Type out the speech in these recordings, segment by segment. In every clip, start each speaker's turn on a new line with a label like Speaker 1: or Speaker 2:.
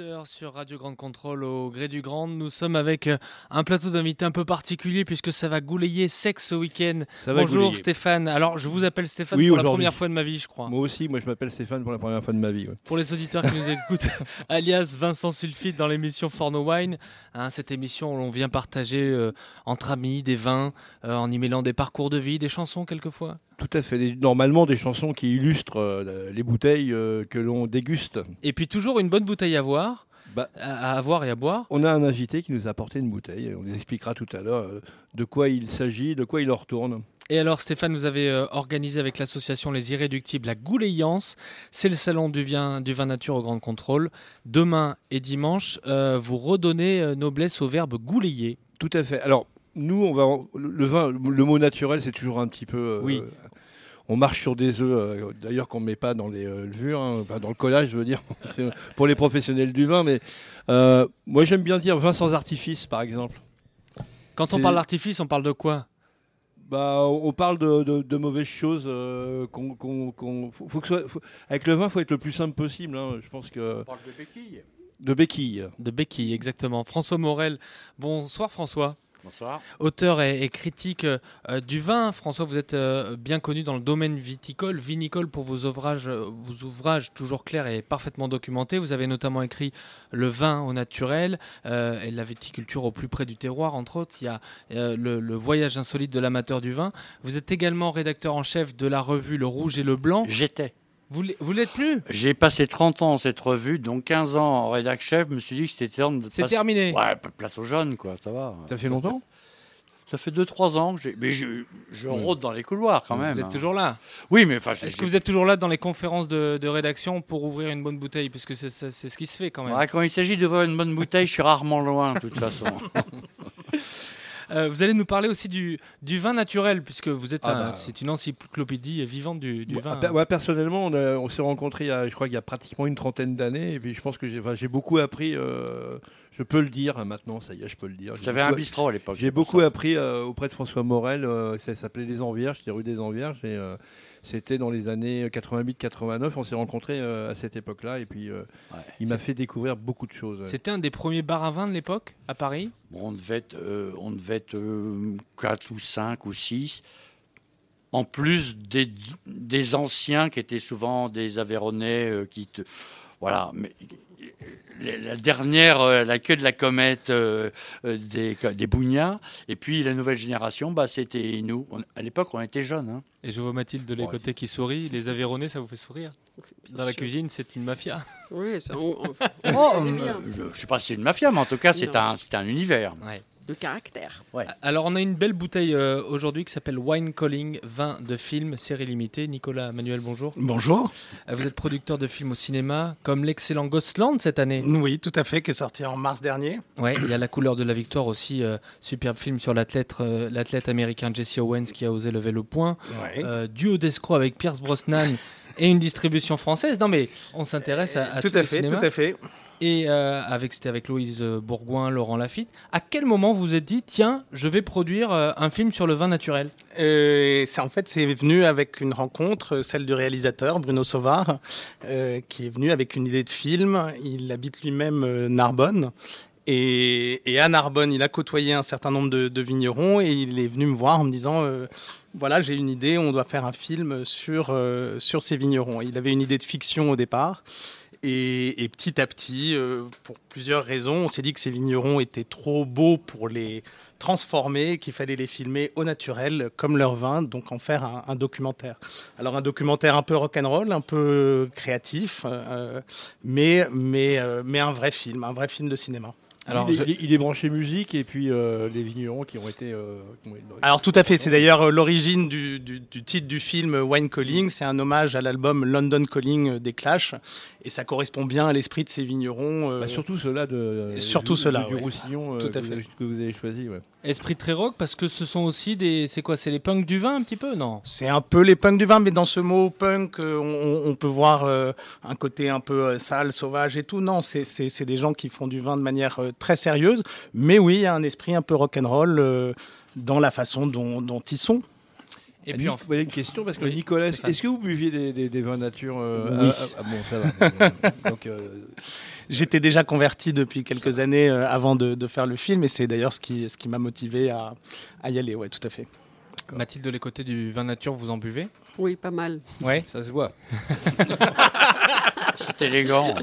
Speaker 1: 18h sur Radio Grande Contrôle au gré du Grand. Nous sommes avec euh, un plateau d'invités un peu particulier puisque ça va gouler sec ce week-end.
Speaker 2: Ça va
Speaker 1: Bonjour. Stéphane. Alors je vous appelle Stéphane
Speaker 2: Oui,
Speaker 1: pour la première fois de ma vie, je crois.
Speaker 2: Moi aussi, moi je m'appelle Stéphane pour la première fois de ma vie. ouais.
Speaker 1: Pour les auditeurs qui nous écoutent, alias Vincent Sulfite dans l'émission For No Wine. Hein, cette émission où l'on vient partager euh, entre amis des vins euh, en y mêlant des parcours de vie, des chansons quelquefois.
Speaker 2: Tout à fait. Des- normalement, des chansons qui illustrent euh, les bouteilles euh, que l'on déguste.
Speaker 1: Et puis toujours une bonne bouteille à voir,
Speaker 2: Bah,
Speaker 1: à, à avoir et à boire.
Speaker 2: on a un invité qui nous a apporté une bouteille. On nous expliquera tout à l'heure euh, de quoi il s'agit, de quoi il en retourne.
Speaker 1: Et alors Stéphane, vous avez organisé avec l'association Les Irréductibles la Gouléance. C'est le salon du vin, du vin nature au Grand Contrôle. Demain et dimanche, vous redonnez noblesse au verbe gouleiller.
Speaker 2: Tout à fait. Alors, nous, on va en- le vin, le mot naturel, c'est toujours un petit peu. euh,
Speaker 1: Oui.
Speaker 2: On marche sur des œufs, euh, d'ailleurs qu'on ne met pas dans les euh, levures, hein, enfin, dans le collage, je veux dire, pour les professionnels du vin. Mais euh, moi, j'aime bien dire vin sans artifice, par exemple.
Speaker 1: Quand on parle d'artifice, on parle de quoi?
Speaker 2: Bah, on parle de, de- de mauvaises choses. euh, qu'on- qu'on- qu'on- faut- faut que ce soit- faut- avec le vin, il faut être le plus simple possible. hein. Je pense que.
Speaker 3: parle de béquilles.
Speaker 2: De béquilles.
Speaker 1: De béquille, exactement. François Morel. Bonsoir François.
Speaker 3: Bonsoir.
Speaker 1: Auteur et, et critique euh, du vin. François, vous êtes euh, bien connu dans le domaine viticole, vinicole pour vos ouvrages, euh, vos ouvrages toujours clairs et parfaitement documentés. Vous avez notamment écrit Le vin au naturel et la viticulture au plus près du terroir, entre autres. Il y a le, le voyage insolite de l'amateur du vin. Vous êtes également rédacteur en chef de la revue Le Rouge et le Blanc.
Speaker 3: J'étais.
Speaker 1: Vous l'êtes- plus?
Speaker 3: J'ai passé 30 ans dans cette revue, donc 15 ans en rédac chef. Je me suis dit que c'était temps de.
Speaker 1: C'est terminé.
Speaker 3: Ouais, place aux jeunes, quoi, ça va.
Speaker 2: Ça fait longtemps?
Speaker 3: Ça fait 2-3 ans que. Mais je, je rôde dans les couloirs quand même.
Speaker 1: Vous êtes toujours là?
Speaker 3: Oui, mais enfin.
Speaker 1: Est-ce que vous êtes toujours là dans les conférences de, de rédaction pour ouvrir une bonne bouteille? Puisque c'est c'est- c'est ce qui se fait quand même.
Speaker 3: Ouais, quand il s'agit d'ouvrir une bonne bouteille, je suis rarement loin, de toute façon.
Speaker 1: Euh, vous allez nous parler aussi du, du vin naturel, puisque vous êtes
Speaker 2: Ah
Speaker 1: un-
Speaker 2: bah.
Speaker 1: c'est une encyclopédie vivante du, vin.
Speaker 2: personnellement, on, a- on s'est rencontrés, il y a- je crois qu'il y a pratiquement une trentaine d'années. Et puis, je pense que j'ai enfin, j'ai beaucoup appris. euh, je peux le dire hein, maintenant, ça y est, je peux le dire.
Speaker 3: J'avais un bistrot à l'époque.
Speaker 2: J'ai beaucoup
Speaker 3: ça.
Speaker 2: appris euh, auprès de François Morel. euh, ça s'appelait Les Envierges, c'était rue des Envierges. Et euh, c'était dans les années 88-89. On s'est rencontrés euh, à cette époque-là. Et puis, euh,
Speaker 3: Ouais.
Speaker 2: il m'a fait découvrir beaucoup de choses.
Speaker 1: C'était un des premiers bars à vin de l'époque, à Paris?
Speaker 3: Bon, on devait être, euh, on devait être 4 ou 5 ou 6. En plus des, des anciens qui étaient souvent des Aveyronais euh, qui te. Voilà. Mais, la, la dernière, euh, la queue de la comète euh, euh, des, des Bougnats. Et puis la nouvelle génération, bah, c'était nous. On- à l'époque, on était jeunes. hein.
Speaker 1: Et je vois Mathilde de les
Speaker 3: Ouais.
Speaker 1: côtés qui sourit. Les Aveyronais, ça vous fait sourire? Dans la cuisine, c'est une mafia.
Speaker 4: Oui, ça, on- on-
Speaker 3: Oh,
Speaker 4: on est
Speaker 3: euh,
Speaker 4: bien.
Speaker 3: je ne sais pas si c'est une mafia, mais en tout cas, c'est un, c'est un univers.
Speaker 1: Ouais.
Speaker 4: De caractère.
Speaker 1: Alors, on a une belle bouteille euh, aujourd'hui qui s'appelle Wine Calling, vin de film, série limitée. Nicolas Manuel, bonjour.
Speaker 5: Bonjour.
Speaker 1: Euh, Vous êtes producteur de films au cinéma, comme l'excellent Ghostland cette année.
Speaker 5: Oui, tout à fait, qui est sorti en mars dernier.
Speaker 1: Ouais, il y a La couleur de la victoire aussi, euh, superbe film sur l'athlète euh, l'athlète américain Jesse Owens qui a osé lever le point.
Speaker 5: Ouais.
Speaker 1: Euh, duo d'escrocs avec Pierce Brosnan et une distribution française. Non mais on s'intéresse à, à
Speaker 5: tout à fait, tout à fait.
Speaker 1: Et euh, avec c'était avec Louise Bourgoin, Laurent Lafitte. À quel moment vous vous êtes dit tiens, je vais produire euh, un film sur le vin naturel?
Speaker 5: Euh, en fait c'est venu avec une rencontre, celle du réalisateur Bruno Sauvard, qui est venu avec une idée de film. Il habite lui-même Narbonne. Et, à Narbonne, il a côtoyé un certain nombre de, de vignerons et il est venu me voir en me disant voilà, j'ai une idée, on doit faire un film sur, sur ces vignerons. Il avait une idée de fiction au départ. Et, et petit à petit, euh, pour plusieurs raisons, on s'est dit que ces vignerons étaient trop beaux pour les transformer, qu'il fallait les filmer au naturel, comme leur vin, donc en faire un, un documentaire. Alors un documentaire un peu rock'n'roll, un peu créatif, euh, mais, mais, euh, mais un vrai film, un vrai film de cinéma.
Speaker 2: Alors, il, est, je... il, est, branché musique et puis euh, les vignerons qui ont été. Euh,
Speaker 5: Alors tout à fait, c'est d'ailleurs euh, l'origine du, du, du, titre du film Wine Calling. C'est un hommage à l'album London Calling des Clash et ça correspond bien à l'esprit de ces vignerons.
Speaker 2: Bah, surtout ceux-là de.
Speaker 5: surtout ceux-là.
Speaker 2: Du, ouais. Roussillon
Speaker 5: tout à
Speaker 2: que,
Speaker 5: fait.
Speaker 2: Vous, que vous avez choisi. Ouais.
Speaker 1: Esprit très rock parce que ce sont aussi des. C'est quoi C'est les punks du vin un petit peu Non?
Speaker 5: C'est un peu les punks du vin, mais dans ce mot punk, on, on peut voir un côté un peu sale, sauvage et tout. Non, c'est des gens qui font du vin de manière très sérieuse, mais oui, il y a un esprit un peu rock'n'roll euh, dans la façon dont, dont ils sont.
Speaker 2: Et puis, vous avez une question parce que oui, Nicolas, est-ce que vous buviez des, des, des vins nature euh,
Speaker 5: Oui.
Speaker 2: ah, ah, bon, ça va. Donc, euh...
Speaker 5: J'étais déjà converti depuis quelques années euh, avant de, de, faire le film, et c'est d'ailleurs ce qui, ce qui m'a motivé à, à, y aller. Ouais, tout à fait.
Speaker 1: Mathilde, de les côtés du vin nature, vous en buvez?
Speaker 4: Oui, pas mal.
Speaker 1: Ouais,
Speaker 2: ça se voit.
Speaker 3: C'est élégant.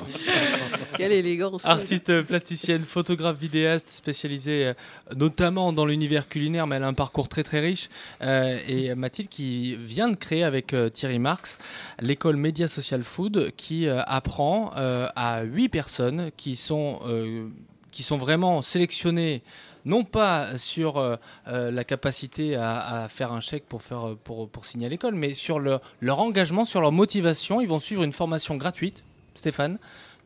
Speaker 4: Quelle élégance.
Speaker 1: Artiste plasticienne, photographe, vidéaste, spécialisée euh, notamment dans l'univers culinaire, mais elle a un parcours très très riche. Euh, et Mathilde qui vient de créer avec euh, Thierry Marx l'école Média Social Food qui euh, apprend à huit personnes qui sont, qui sont vraiment sélectionnées non pas sur euh, la capacité à, à, faire un chèque pour, faire, pour, pour signer à l'école, mais sur le, leur engagement, sur leur motivation. Ils vont suivre une formation gratuite, Stéphane,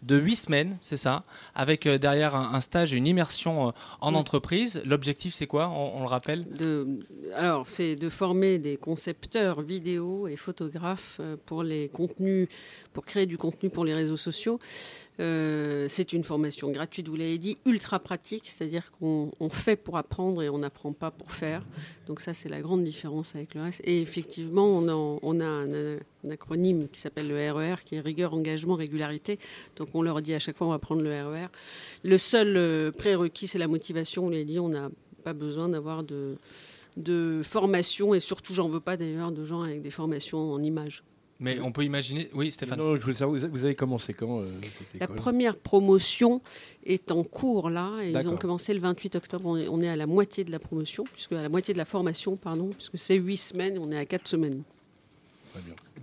Speaker 1: de huit semaines, c'est ça, avec euh, derrière un, un, stage et une immersion euh, en oui. entreprise. L'objectif, c'est quoi? On, on, le rappelle?
Speaker 4: De, Alors, c'est de former des concepteurs vidéo et photographes euh, pour les contenus, pour créer du contenu pour les réseaux sociaux. Euh, c'est une formation gratuite, vous l'avez dit, ultra pratique, c'est-à-dire qu'on fait pour apprendre et on n'apprend pas pour faire. Donc ça, c'est la grande différence avec le reste. Et effectivement, on a, un, acronyme qui s'appelle le RER, qui est rigueur, engagement, régularité. Donc on leur dit à chaque fois, on va prendre le RER. Le seul euh, prérequis, c'est la motivation. On l'a dit, on n'a pas besoin d'avoir de formation et surtout, j'en veux pas d'ailleurs de gens avec des formations en images.
Speaker 1: Mais on peut imaginer. Oui, Stéphane.
Speaker 2: Non, je voulais savoir, vous avez commencé quand euh,
Speaker 4: La première promotion est en cours là. Et ils ont commencé le 28 octobre. On est, on est, à la moitié de la promotion, puisque à la moitié de la formation, pardon, puisque c'est 8 semaines. On est à 4 semaines.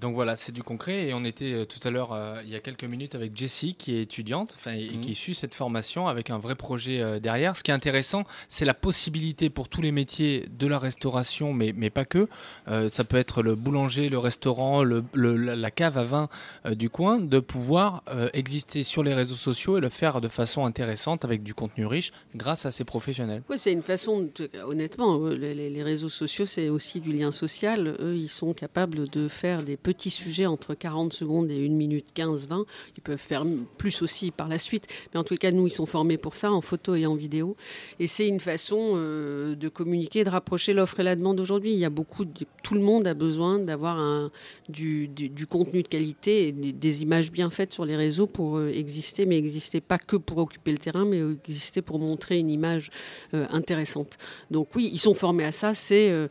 Speaker 1: Donc voilà, c'est du concret et on était euh, tout à l'heure, euh, il y a quelques minutes, avec Jessie qui est étudiante enfin, et
Speaker 2: Mhm.
Speaker 1: mmh. qui suit cette formation avec un vrai projet euh, derrière. Ce qui est intéressant, c'est la possibilité pour tous les métiers de la restauration, mais, mais pas que. Euh, ça peut être le boulanger, le restaurant, le, le, la cave à vin euh, du coin, de pouvoir euh, exister sur les réseaux sociaux et le faire de façon intéressante avec du contenu riche grâce à ces professionnels.
Speaker 4: Oui, c'est une façon, de, honnêtement, les, les réseaux sociaux, c'est aussi du lien social. Eux, ils sont capables de faire des petits sujets entre 40 secondes et 1 minute 15, 20. Ils peuvent faire plus aussi par la suite. Mais en tout cas, nous, ils sont formés pour ça, en photo et en vidéo. Et c'est une façon euh, de communiquer, de rapprocher l'offre et la demande aujourd'hui. Il y a beaucoup tout le monde a besoin d'avoir du, contenu de qualité et des, images bien faites sur les réseaux pour euh, exister, mais exister pas que pour occuper le terrain, mais exister pour montrer une image euh, intéressante. Donc oui, ils sont formés à ça. C'est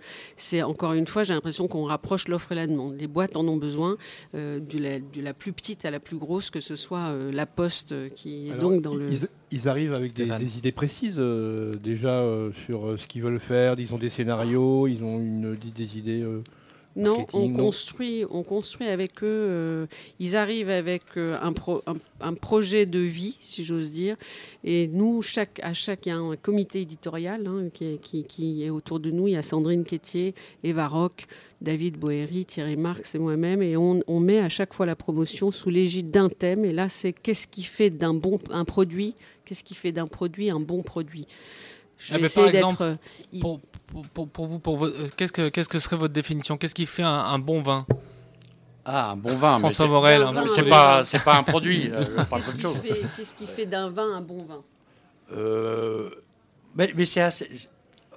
Speaker 4: encore une fois, j'ai l'impression qu'on rapproche l'offre et la demande. Les boîtes en ont besoin, euh, de, la, de, la, plus petite à la plus grosse, que ce soit euh, la Poste qui est
Speaker 2: Alors,
Speaker 4: donc dans le.
Speaker 2: Ils, arrivent avec des, des, idées précises euh, déjà euh, sur ce qu'ils veulent faire. Ils ont des scénarios, ils ont une, des idées. euh,
Speaker 4: non, on construit, on construit avec eux. Euh, ils arrivent avec euh, un, pro, un, un, projet de vie, si j'ose dire. Et nous, chaque, à chaque, il y a un comité éditorial hein, qui, est, qui, qui, est, autour de nous. Il y a Sandrine Quétier, Eva Rock, David Boéry, Thierry Marx et moi-même. Et on, on, met à chaque fois la promotion sous l'égide d'un thème. Et là, c'est qu'est-ce qui fait d'un bon un produit Qu'est-ce qui fait d'un produit un bon produit?
Speaker 1: Je vais ah essayer d'être. Euh, pour, pour, pour, vous, pour euh, qu'est-ce que qu'est-ce que serait votre définition? Qu'est-ce qui fait un, un, bon vin?
Speaker 3: Ah, un bon vin.
Speaker 1: François Morel,
Speaker 3: hein, c'est pas c'est pas un produit. euh, pas
Speaker 4: Qu'est-ce qui, fait, qu'est-ce qui fait d'un vin un bon vin?
Speaker 3: Euh, Mais, mais c'est assez.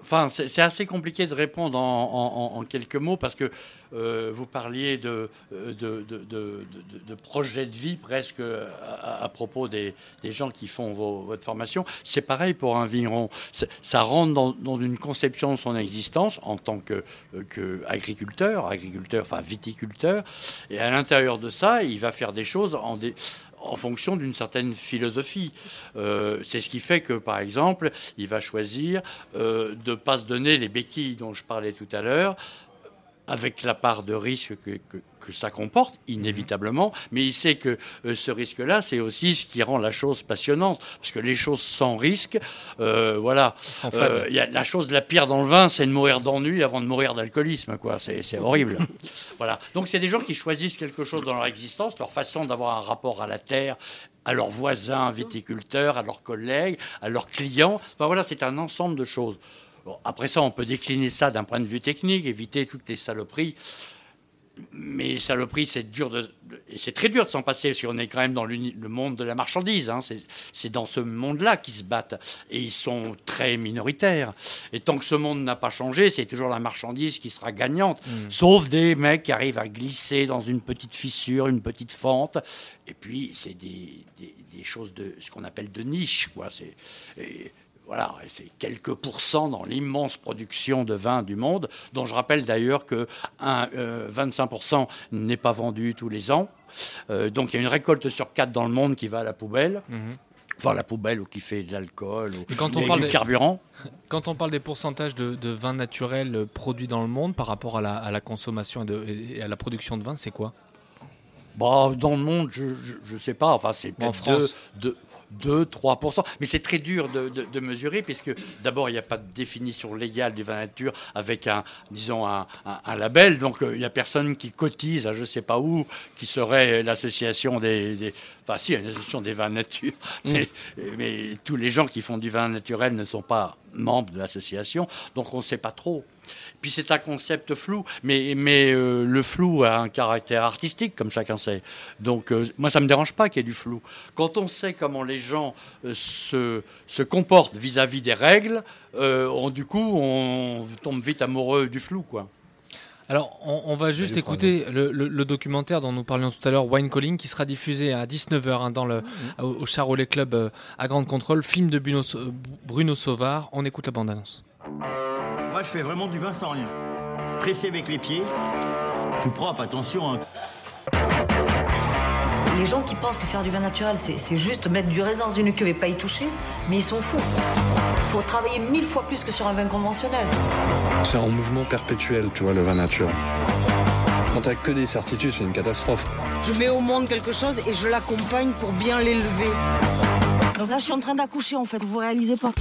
Speaker 3: Enfin, c'est assez compliqué de répondre en, quelques mots parce que euh, vous parliez de, de, de, de, de projet de vie presque à, à propos des, des, gens qui font votre formation. C'est pareil pour un vigneron. Ça rentre dans, dans, une conception de son existence en tant que, que agriculteur, agriculteur, enfin viticulteur. Et à l'intérieur de ça, il va faire des choses en des, en fonction d'une certaine philosophie. Euh, c'est ce qui fait que, par exemple, il va choisir de ne pas se donner les béquilles dont je parlais tout à l'heure, avec la part de risque que, ça comporte, inévitablement, mais il sait que euh, ce risque-là, c'est aussi ce qui rend la chose passionnante, parce que les choses sans risque, euh, voilà, euh, il y a la chose la pire dans le vin, c'est de mourir d'ennui avant de mourir d'alcoolisme, quoi, c'est horrible. voilà, donc c'est des gens qui choisissent quelque chose dans leur existence, leur façon d'avoir un rapport à la terre, à leurs voisins viticulteurs, à leurs collègues, à leurs clients, enfin voilà, c'est un ensemble de choses après ça, on peut décliner ça d'un point de vue technique, éviter toutes les saloperies. Mais les saloperies, c'est dur de, c'est très dur de s'en passer, parce qu'on est quand même dans le monde de la marchandise. Hein. C'est dans ce monde-là qu'ils se battent. Et ils sont très minoritaires. Et tant que ce monde n'a pas changé, c'est toujours la marchandise qui sera gagnante. Mmh. Sauf des mecs qui arrivent à glisser dans une petite fissure, une petite fente. Et puis, c'est des, choses de ce qu'on appelle de niche. Quoi. Voilà, c'est quelques pourcents dans l'immense production de vin du monde, dont je rappelle d'ailleurs que 25% euh, n'est pas vendu tous les ans. Euh, donc il y a une récolte sur quatre dans le monde qui va à la poubelle. Mhm. Enfin, la poubelle ou qui fait de l'alcool ou
Speaker 1: quand on parle du carburant. Quand on parle des pourcentages de, vin naturel produits dans le monde par rapport à la, consommation et, à la production de vin, c'est quoi?
Speaker 3: Bah, dans le monde, je ne sais pas. Enfin, c'est. De, 2-3%. Mais c'est très dur de, mesurer, puisque d'abord, il n'y a pas de définition légale du vin nature avec un, disons, un, label. Donc, euh, il n'y a personne qui cotise à je ne sais pas où, qui serait l'association des, Enfin, si, une association des vins nature. Mm. Mais, tous les gens qui font du vin naturel ne sont pas membres de l'association. Donc, on ne sait pas trop. Puis c'est un concept flou, mais, mais euh, le flou a un caractère artistique, comme chacun sait. Donc euh, moi, ça ne me dérange pas qu'il y ait du flou. Quand on sait comment les gens euh, se, se, comportent vis-à-vis des règles, on, du coup, on tombe vite amoureux du flou, quoi.
Speaker 1: Alors, on, va juste écouter le, documentaire dont nous parlions tout à l'heure, Wine Calling, qui sera diffusé à 19h hein, dans le, mmh. au, Charolais Club à Grande Contrôle, film de Bruno, Bruno Sauvard. On écoute la bande-annonce.
Speaker 6: Moi, je fais vraiment du vin sans rien. Pressé avec les pieds, tout propre, attention. Hein.
Speaker 7: Les gens qui pensent que faire du vin naturel, c'est juste mettre du raisin dans une cuve et pas y toucher, mais ils sont fous. Il faut travailler mille fois plus que sur un vin conventionnel.
Speaker 8: C'est en mouvement perpétuel, tu vois, le vin naturel. Quand t'as que des certitudes, c'est une catastrophe.
Speaker 9: Je mets au monde quelque chose et je l'accompagne pour bien l'élever.
Speaker 10: Donc là, je suis en train d'accoucher, en fait, vous réalisez pas.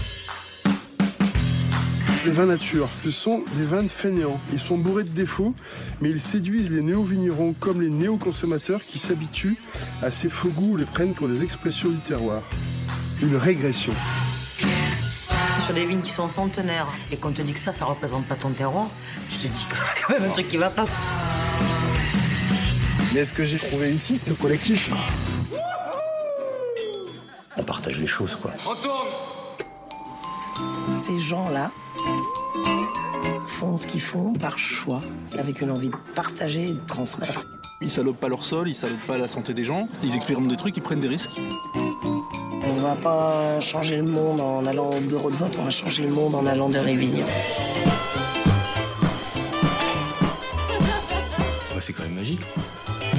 Speaker 11: Les vins nature, ce sont des vins fainéants. Ils sont bourrés de défauts, mais ils séduisent les néo-vignerons comme les néo-consommateurs qui s'habituent à ces faux goûts ou les prennent pour des expressions du terroir. Une régression.
Speaker 7: Sur des vignes qui sont centenaires et qu'on te dit que ça, ça représente pas ton terroir, tu te dis quand même un truc qui va pas.
Speaker 11: Mais ce que j'ai trouvé ici, c'est le collectif.
Speaker 6: On partage les choses, quoi.
Speaker 9: Retourne
Speaker 10: Ces gens-là, font ce qu'ils font par choix, avec une envie de partager et de transmettre.
Speaker 8: Ils salopent pas leur sol, ils salopent pas la santé des gens, ils expérimentent des trucs, ils prennent des risques.
Speaker 10: On va pas changer le monde en allant au bureau de vote, on va changer le monde en allant de Révignon.
Speaker 8: c'est quand même magique.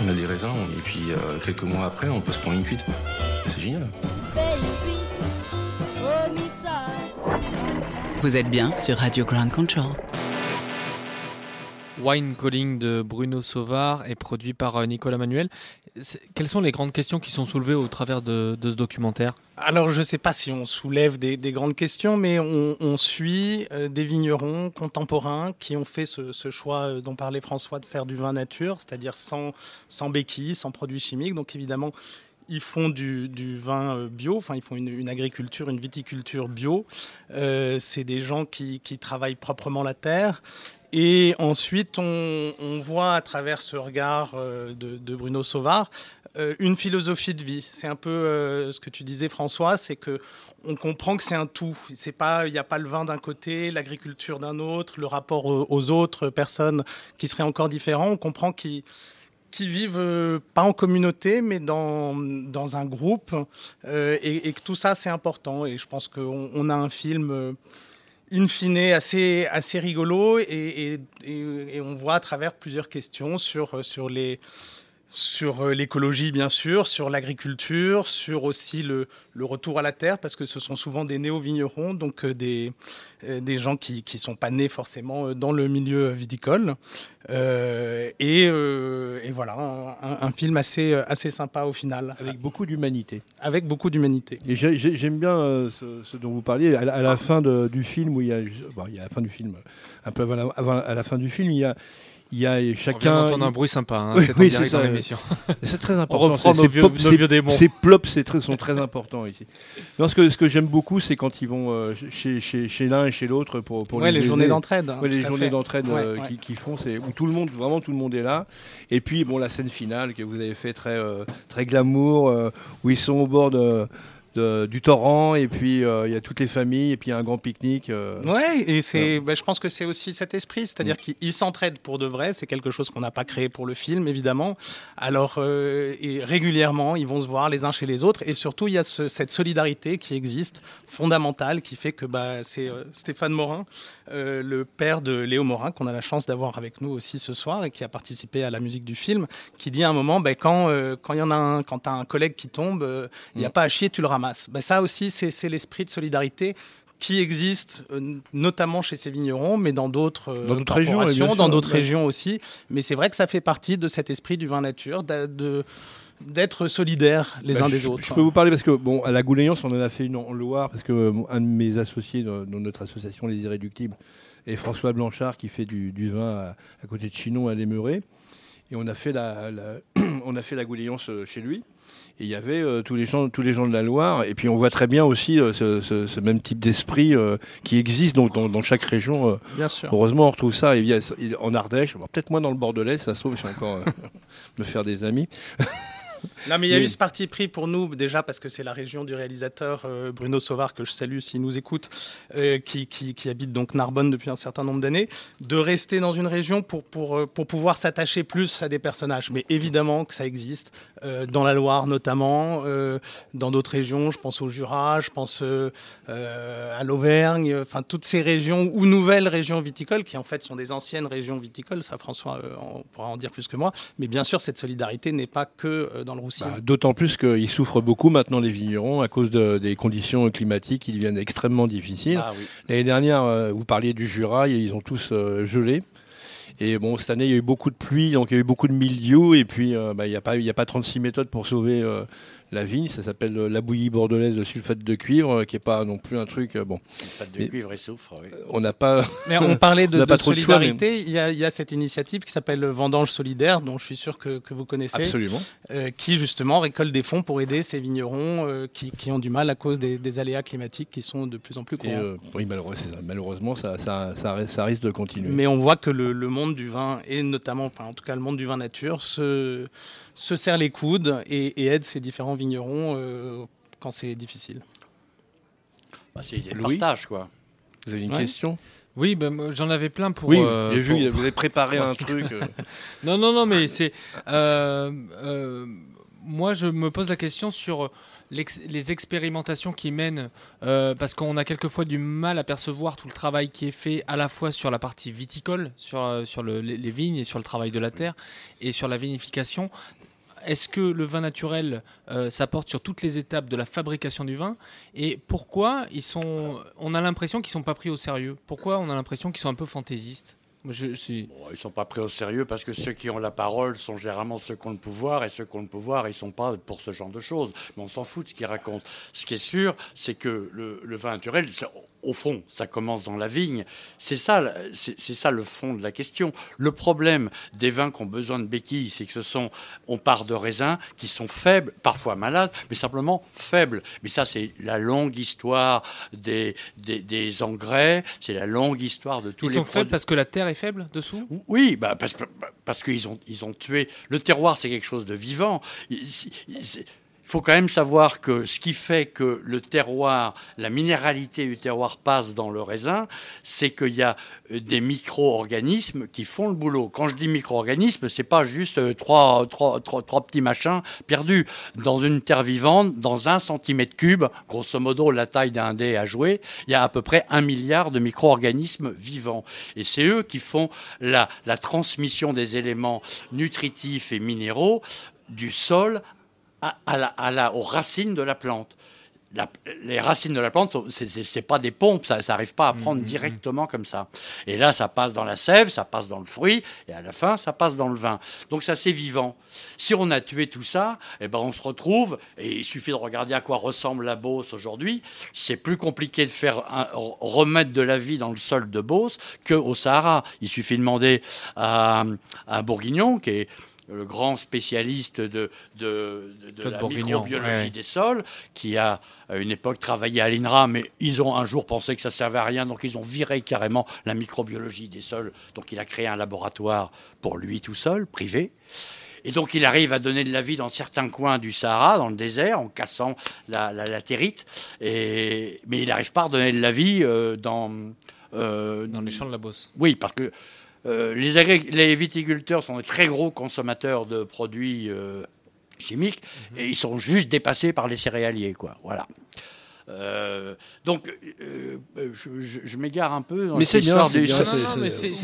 Speaker 8: On a des raisins et puis euh, quelques mois après, on peut se prendre une cuite. C'est génial.
Speaker 12: Vous êtes bien sur Radio Ground Control.
Speaker 1: Wine Calling de Bruno Sauvard est produit par euh, Nicolas Manuel. Quelles sont les grandes questions qui sont soulevées au travers de, ce documentaire?
Speaker 5: Alors, je ne sais pas si on soulève des, grandes questions, mais on, suit euh, des vignerons contemporains qui ont fait ce, choix euh, dont parlait François de faire du vin nature, c'est-à-dire sans, sans béquilles, sans produits chimiques. Donc, évidemment, ils font du, vin euh, bio, enfin ils font une, agriculture, une viticulture bio. Euh, c'est des gens qui, travaillent proprement la terre. Et ensuite, on, voit à travers ce regard euh, de, Bruno Sauvard une philosophie de vie. C'est un peu ce que tu disais, François, c'est que on comprend que c'est un tout. C'est pas, il n'y a pas le vin d'un côté, l'agriculture d'un autre, le rapport aux autres personnes qui seraient encore différents. On comprend qu'il qui vivent euh, pas en communauté, mais dans, dans un groupe, euh, et, que tout ça, c'est important. Et je pense qu'on on a un film, euh, in fine, assez, assez rigolo, et, et, on voit à travers plusieurs questions sur, sur les sur euh, l'écologie, bien sûr, sur l'agriculture, sur aussi le, le, retour à la terre, parce que ce sont souvent des néo-vignerons, donc euh, des, euh, des gens qui ne sont pas nés forcément dans le milieu viticole. Euh, et, euh, et, voilà, un, un, film assez, assez sympa au final.
Speaker 2: Avec beaucoup d'humanité.
Speaker 5: Avec beaucoup d'humanité.
Speaker 2: Et j'aime bien ce, ce, dont vous parliez. À, à la fin de, du film, où il y a, bon, il y a la fin du film, un peu avant, la, avant à la fin du film, il y a il y a chacun.
Speaker 1: On entend un bruit sympa, hein, oui, c'est oui, en dans l'émission.
Speaker 2: C'est très important.
Speaker 1: On reprend nos vieux, pop, nos vieux démons.
Speaker 2: Ces plops très, sont très importants ici. Non, ce que, ce que j'aime beaucoup, c'est quand ils vont euh, chez, chez, chez l'un et chez l'autre pour, pour
Speaker 5: ouais, les, les journées d'entraide.
Speaker 2: Ouais, les journées d'entraide euh, qui, qui, font, c'est où tout le monde, vraiment tout le monde est là. Et puis bon, la scène finale que vous avez fait très, euh, très glamour, euh, où ils sont au bord de de, du torrent et puis euh, il y a toutes les familles et puis il y a un grand pique-nique. Euh,
Speaker 5: ouais, et c'est, bah, je pense que c'est aussi cet esprit, c'est-à-dire mmh. qu'ils s'entraident pour de vrai. C'est quelque chose qu'on n'a pas créé pour le film, évidemment. Alors, euh, et régulièrement, ils vont se voir les uns chez les autres et surtout il y a ce, cette solidarité qui existe, fondamentale, qui fait que bah, c'est euh, Stéphane Morin, le père de Léo Morin, qu'on a la chance d'avoir avec nous aussi ce soir et qui a participé à la musique du film, qui dit à un moment, bah, quand quand il y en a un, quand t'as un collègue qui tombe, il n'y a mmh. pas à chier, tu le ramasses. Ben ça aussi, c'est l'esprit de solidarité qui existe euh, notamment chez ces vignerons, mais dans d'autres
Speaker 2: euh,
Speaker 5: régions, dans d'autres régions aussi. Mais c'est vrai que ça fait partie de cet esprit du vin nature, de, d'être solidaires les bah, uns
Speaker 2: je,
Speaker 5: des autres.
Speaker 2: Je peux vous parler parce que bon, à la Gouléance, on en a fait une en Loire parce que euh, un de mes associés dans, dans, notre association Les Irréductibles est François Blanchard qui fait du, du vin à, à, côté de Chinon à Lémuré. Et on a fait la, la on a fait la Gouléance chez lui. Et il y avait euh, tous, les gens, tous les gens de la Loire. Et puis on voit très bien aussi euh, ce, ce, ce, même type d'esprit euh, qui existe donc, dans, dans chaque région.
Speaker 5: bien sûr.
Speaker 2: Heureusement, on retrouve ça. Et en Ardèche, peut-être moins dans le Bordelais, ça se trouve, je vais encore me faire des amis.
Speaker 5: Non, mais il y a eu ce parti pris pour nous, déjà parce que c'est la région du réalisateur euh, Bruno Sauvard, que je salue s'il nous écoute, euh, qui, qui, qui, habite donc Narbonne depuis un certain nombre d'années, de rester dans une région pour, pour, euh, pour pouvoir s'attacher plus à des personnages. Mais évidemment que ça existe, euh, dans la Loire notamment, dans d'autres régions, je pense au Jura, je pense à l'Auvergne, enfin toutes ces régions ou nouvelles régions viticoles, qui en fait sont des anciennes régions viticoles, ça François on pourra en dire plus que moi, mais bien sûr cette solidarité n'est pas que dans le
Speaker 2: bah, D'autant plus qu'ils souffrent beaucoup maintenant, les vignerons, à cause de, des conditions climatiques qui deviennent extrêmement difficiles. Ah, oui. L'année dernière, euh, vous parliez du Jura, ils ont tous euh, gelé. Et bon, cette année, il y a eu beaucoup de pluie, donc il y a eu beaucoup de milieux, et puis euh, bah, il n'y a, pas, a pas 36 méthodes pour sauver la vigne. Ça s'appelle euh, la bouillie bordelaise de sulfate de cuivre, qui n'est pas non plus un truc. Euh, bon.
Speaker 3: Sulfate de mais, cuivre et soufre, oui.
Speaker 2: On n'a pas.
Speaker 5: Mais on parlait de, de solidarité. Choix, mais... il, y a, il, y a, cette initiative qui s'appelle Vendange Solidaire, dont je suis sûr que, que vous connaissez.
Speaker 2: Absolument.
Speaker 5: Euh, qui justement récolte des fonds pour aider ces vignerons euh, qui, qui, ont du mal à cause des, des, aléas climatiques qui sont de plus en plus courants.
Speaker 2: Euh, oui, malheureusement, malheureusement ça, ça, ça, ça, risque de continuer.
Speaker 5: Mais on voit que le, le monde du vin, et notamment, enfin, en tout cas le monde du vin nature, se se serre les coudes et, et aide ces différents vignerons euh, quand c'est difficile.
Speaker 3: Bah, c'est le partage, quoi.
Speaker 2: Vous avez une ouais. question?
Speaker 1: Oui, ben, j'en avais plein pour.
Speaker 2: Oui,
Speaker 1: euh,
Speaker 2: j'ai vu, vous avez préparé un truc. Euh...
Speaker 1: non, non, non, mais c'est. Euh, euh, moi, je me pose la question sur les expérimentations qui mènent, euh, parce qu'on a quelquefois du mal à percevoir tout le travail qui est fait à la fois sur la partie viticole, sur, sur le, les vignes et sur le travail de la terre, et sur la vinification. Est-ce que le vin naturel euh, s'apporte sur toutes les étapes de la fabrication du vin Et pourquoi ils sont, on a l'impression qu'ils ne sont pas pris au sérieux? Pourquoi on a l'impression qu'ils sont un peu fantaisistes? Je.
Speaker 3: Bon, ils ne sont pas pris au sérieux parce que ceux qui ont la parole sont généralement ceux qui ont le pouvoir et ceux qui ont le pouvoir, ils ne sont pas pour ce genre de choses. Mais on s'en fout de ce qu'ils racontent. Ce qui est sûr, c'est que le, le vin naturel, au fond, ça commence dans la vigne. C'est ça, c'est ça le fond de la question. Le problème des vins qui ont besoin de béquilles, c'est que ce sont, on part de raisins qui sont faibles, parfois malades, mais simplement faibles. Mais ça, c'est la longue histoire des, des, des engrais, c'est la longue histoire de tous
Speaker 1: ils
Speaker 3: les.
Speaker 1: Ils sont faibles parce que la terre est faible dessous?
Speaker 3: Oui, bah parce, parce qu'ils ont, ils ont tué. Le terroir, c'est quelque chose de vivant. Faut quand même savoir que ce qui fait que le terroir, la minéralité du terroir passe dans le raisin, c'est qu'il y a euh, des micro-organismes qui font le boulot. Quand je dis micro-organismes, c'est pas juste euh, trois, petits machins perdus. Dans une terre vivante, dans un centimètre cube, grosso modo la taille d'un dé à jouer, il y a à peu près un milliard de micro-organismes vivants. Et c'est eux qui font la transmission des éléments nutritifs et minéraux du sol à, la, à la, aux racines de la plante. La, les racines de la plante, ce n'est pas des pompes, ça n'arrive pas à prendre mmh, mmh, directement comme ça. Et là, ça passe dans la sève, ça passe dans le fruit, et à la fin, ça passe dans le vin. Donc ça, c'est vivant. Si on a tué tout ça, eh ben, on se retrouve, et il suffit de regarder à quoi ressemble la Beauce aujourd'hui, c'est plus compliqué de faire un, remettre de la vie dans le sol de Beauce qu'au Sahara. Il suffit de demander à, à Bourguignon, qui est le grand spécialiste de, de, la microbiologie des sols, qui a à une époque travaillé à l'INRA, mais ils ont un jour pensé que ça servait à rien, donc ils ont viré carrément la microbiologie des sols. Donc il a créé un laboratoire pour lui tout seul, privé. Et donc il arrive à donner de la vie dans certains coins du Sahara, dans le désert, en cassant la, la, territe, et, mais il n'arrive pas à donner de la vie euh, dans...
Speaker 1: Euh, dans les champs de la Bosse.
Speaker 3: Oui, parce que euh, les, viticulteurs sont des très gros consommateurs de produits euh, chimiques mhm. et ils sont juste dépassés par les céréaliers, quoi. Voilà. Euh, donc, je, m'égare un peu.
Speaker 2: Dans mais c'est bien, c'est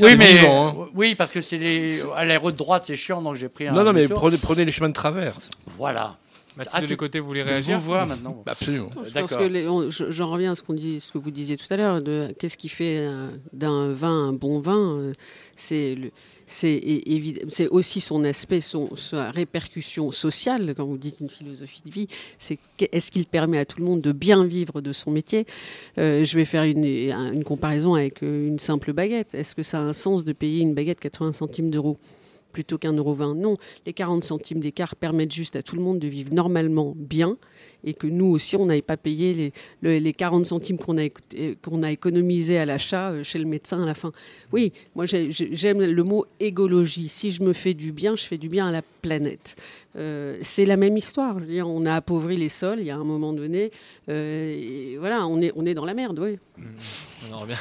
Speaker 3: Oui, mais hein. oui, parce que c'est les à la route droite, c'est chiant, donc j'ai pris un.
Speaker 2: Non, non, mais prenez, prenez, les chemins de travers.
Speaker 3: Voilà.
Speaker 1: Mathilde de côté, vous voulez réagir
Speaker 3: vous vois maintenant.
Speaker 2: Absolument.
Speaker 4: Je pense que j'en reviens à ce qu'on dit, ce que vous disiez tout à l'heure, de qu'est-ce qui fait d'un vin un bon vin. Euh, c'est c'est aussi son aspect, son, sa répercussion sociale, quand vous dites une philosophie de vie, c'est est-ce qu'il permet à tout le monde de bien vivre de son métier? Euh, Je vais faire une, une, comparaison avec euh, une simple baguette. Est-ce que ça a un sens de payer une baguette 80 centimes d'euros? Plutôt qu'un euro 20. Non, les 40 centimes d'écart permettent juste à tout le monde de vivre normalement bien et que nous aussi, on n'aille pas payer les, les 40 centimes qu'on a, a économisés à l'achat euh, chez le médecin à la fin. Oui, moi j'aime le mot égologie. Si je me fais du bien, je fais du bien à la planète. Euh, c'est la même histoire. On a appauvri les sols il y a un moment donné. Euh, voilà, on est, dans la merde, oui. Mmh,
Speaker 1: on en revient.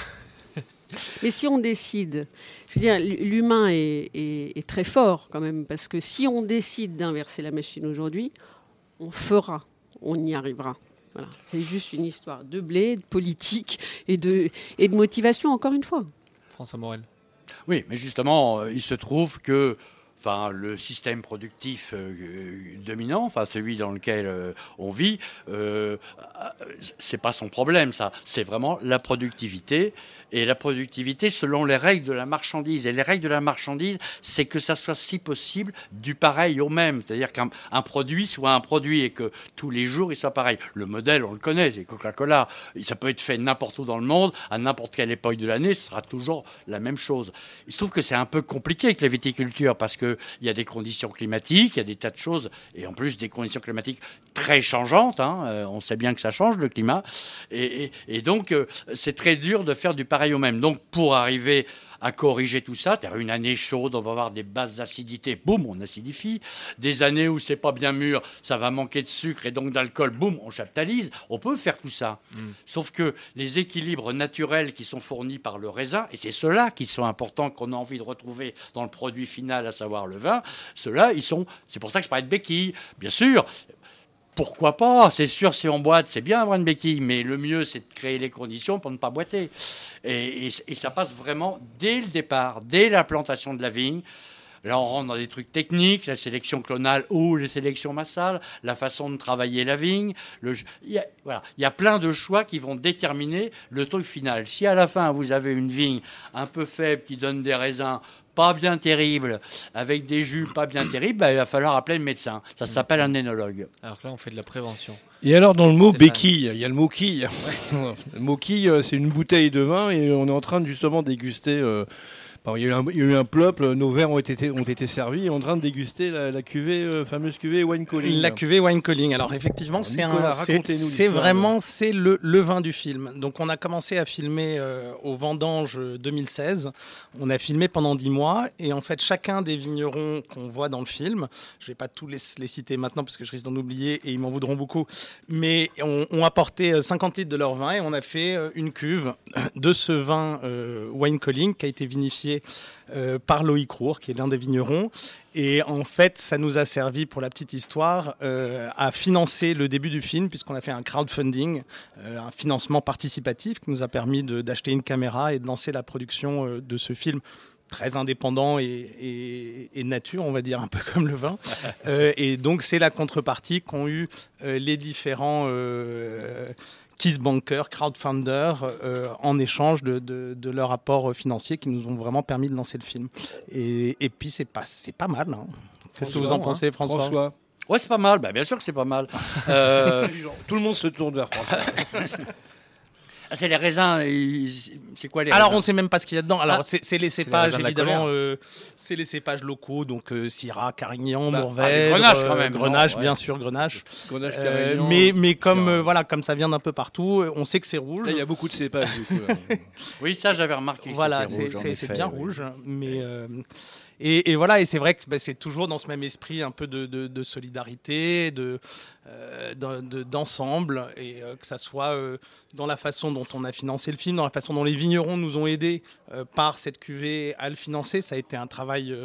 Speaker 4: Mais si on décide, je veux dire, l'humain est, très fort quand même, parce que si on décide d'inverser la machine aujourd'hui, on fera, on y arrivera. Voilà. C'est juste une histoire de blé, de politique et de, et de motivation, encore une fois.
Speaker 1: François Morel.
Speaker 3: Oui, mais justement, euh, il se trouve que enfin, le système productif euh, dominant, enfin celui dans lequel euh, on vit, euh, c'est pas son problème, ça. C'est vraiment la productivité et la productivité selon les règles de la marchandise. Et les règles de la marchandise, c'est que ça soit si possible du pareil au même, c'est-à-dire qu'un produit soit un produit et que tous les jours il soit pareil. Le modèle, on le connaît, c'est Coca-Cola. Ça peut être fait n'importe où dans le monde, à n'importe quelle époque de l'année, ce sera toujours la même chose. Il se trouve que c'est un peu compliqué avec la viticulture parce que il y a des conditions climatiques, il y a des tas de choses, et en plus des conditions climatiques très changeantes. Hein, euh, on sait bien que ça change le climat, et, donc euh, c'est très dur de faire du pareil au même. Donc pour arriver à corriger tout ça. C'est-à-dire une année chaude, on va avoir des basses acidités, boum, on acidifie. Des années où c'est pas bien mûr, ça va manquer de sucre et donc d'alcool, boum, on chaptalise. On peut faire tout ça. Mm. Sauf que les équilibres naturels qui sont fournis par le raisin, et c'est ceux-là qui sont importants, qu'on a envie de retrouver dans le produit final, à savoir le vin, ceux-là, ils sont. C'est pour ça que je parlais de béquilles. Bien sûr, pourquoi pas? C'est sûr, si on boite, c'est bien avoir une béquille, mais le mieux, c'est de créer les conditions pour ne pas boiter. Et, ça passe vraiment dès le départ, dès la plantation de la vigne. Là, on rentre dans des trucs techniques, la sélection clonale ou les sélections massales, la façon de travailler la vigne. il, y a, voilà, il y a plein de choix qui vont déterminer le truc final. Si à la fin, vous avez une vigne un peu faible qui donne des raisins pas bien terrible, avec des jus pas bien terribles, bah, il va falloir appeler le médecin. Ça s'appelle un énologue.
Speaker 1: Alors que là, on fait de la prévention.
Speaker 2: Et alors, dans le mot béquille, il y a le mot quille. le mot quille, euh, c'est une bouteille de vin et on est en train de justement déguster. Euh, Bon, il, y a eu un, il y a eu un plop, euh, nos verres ont été, ont été servis on en train de déguster la, la cuvée, euh, fameuse cuvée Wine Calling.
Speaker 5: La cuvée wine calling. Alors effectivement, c'est c'est vraiment c'est le, le vin du film. Donc on a commencé à filmer euh, au Vendange 2016. On a filmé pendant 10 mois et en fait chacun des vignerons qu'on voit dans le film, je vais pas tous les, les citer maintenant parce que je risque d'en oublier et ils m'en voudront beaucoup, mais ont on apporté euh, 50 litres de leur vin et on a fait euh, une cuve de ce vin euh, wine calling qui a été vinifié euh, par Loïc Rour, qui est l'un des vignerons. Et en fait, ça nous a servi, pour la petite histoire, euh, à financer le début du film, puisqu'on a fait un crowdfunding, euh, un financement participatif qui nous a permis d'acheter une caméra et de lancer la production de ce film très indépendant et, nature, on va dire, un peu comme le vin. Et donc, c'est la contrepartie qu'ont eu les différents Kiss Bankers, crowdfunders, euh, en échange de, de- de leur apport financier qui nous ont vraiment permis de lancer le film. Et, et puis, c'est pas, c'est pas mal. hein. Qu'est-ce que vous en pensez,
Speaker 3: hein.
Speaker 5: François,
Speaker 2: François.
Speaker 3: Ouais, c'est pas mal. Bah, bien sûr que c'est pas mal. Euh,
Speaker 2: Tout le monde se tourne vers François.
Speaker 3: ah, c'est les raisins. C'est quoi les
Speaker 5: Alors,
Speaker 3: raisins
Speaker 5: on sait même pas ce qu'il y a dedans. Alors,
Speaker 3: Ah.
Speaker 5: c'est les cépages, évidemment. euh, c'est les cépages locaux, donc euh, Syrah, Carignan,
Speaker 3: Bah,
Speaker 5: Mourvèdre,
Speaker 3: ah, les Grenache, quand
Speaker 5: euh,
Speaker 3: même, non
Speaker 5: Grenache,
Speaker 3: Ouais.
Speaker 5: bien sûr, Grenache.
Speaker 2: Grenache,
Speaker 5: Euh, mais mais comme euh, voilà, comme ça vient d'un peu partout, euh, on sait que c'est rouge.
Speaker 2: Il y a beaucoup de cépages, du coup. là.
Speaker 3: Oui, ça, j'avais remarqué.
Speaker 5: Voilà, c'est bien
Speaker 3: oui.
Speaker 5: rouge, mais euh, et, voilà, et c'est vrai que bah, c'est toujours dans ce même esprit un peu de, solidarité, euh, de- d'ensemble, et euh, que ça soit euh, dans la façon dont on a financé le film, dans la façon dont les vignerons nous ont aidés par cette cuvée à le financer, ça a été un travail,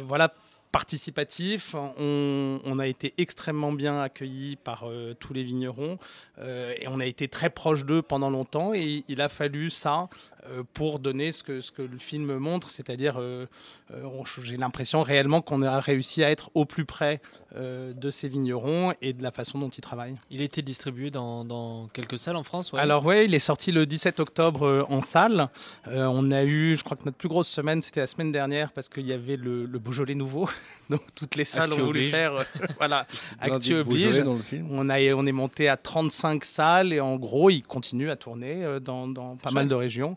Speaker 5: voilà participatif. On, a été extrêmement bien accueillis par tous les vignerons et on a été très proche d'eux pendant longtemps et il a fallu ça pour donner ce que, ce que le film montre, c'est-à-dire euh, euh, j'ai l'impression réellement qu'on a réussi à être au plus près euh, de ces vignerons et de la façon dont ils travaillent.
Speaker 1: Il a été distribué dans, dans quelques salles en France. ouais.
Speaker 5: Alors oui, il est sorti le 17 octobre euh, en salle. Euh, on a eu, je crois que notre plus grosse semaine, c'était la semaine dernière parce qu'il y avait le, le Beaujolais nouveau. Donc toutes les salles
Speaker 1: Actu
Speaker 5: ont voulu
Speaker 1: oblige.
Speaker 5: faire, euh, voilà, Actu oblige.
Speaker 2: Beaujolais dans le film.
Speaker 5: On, a, on est monté à 35 salles et en gros, il continue à tourner euh, dans, dans pas mal de régions.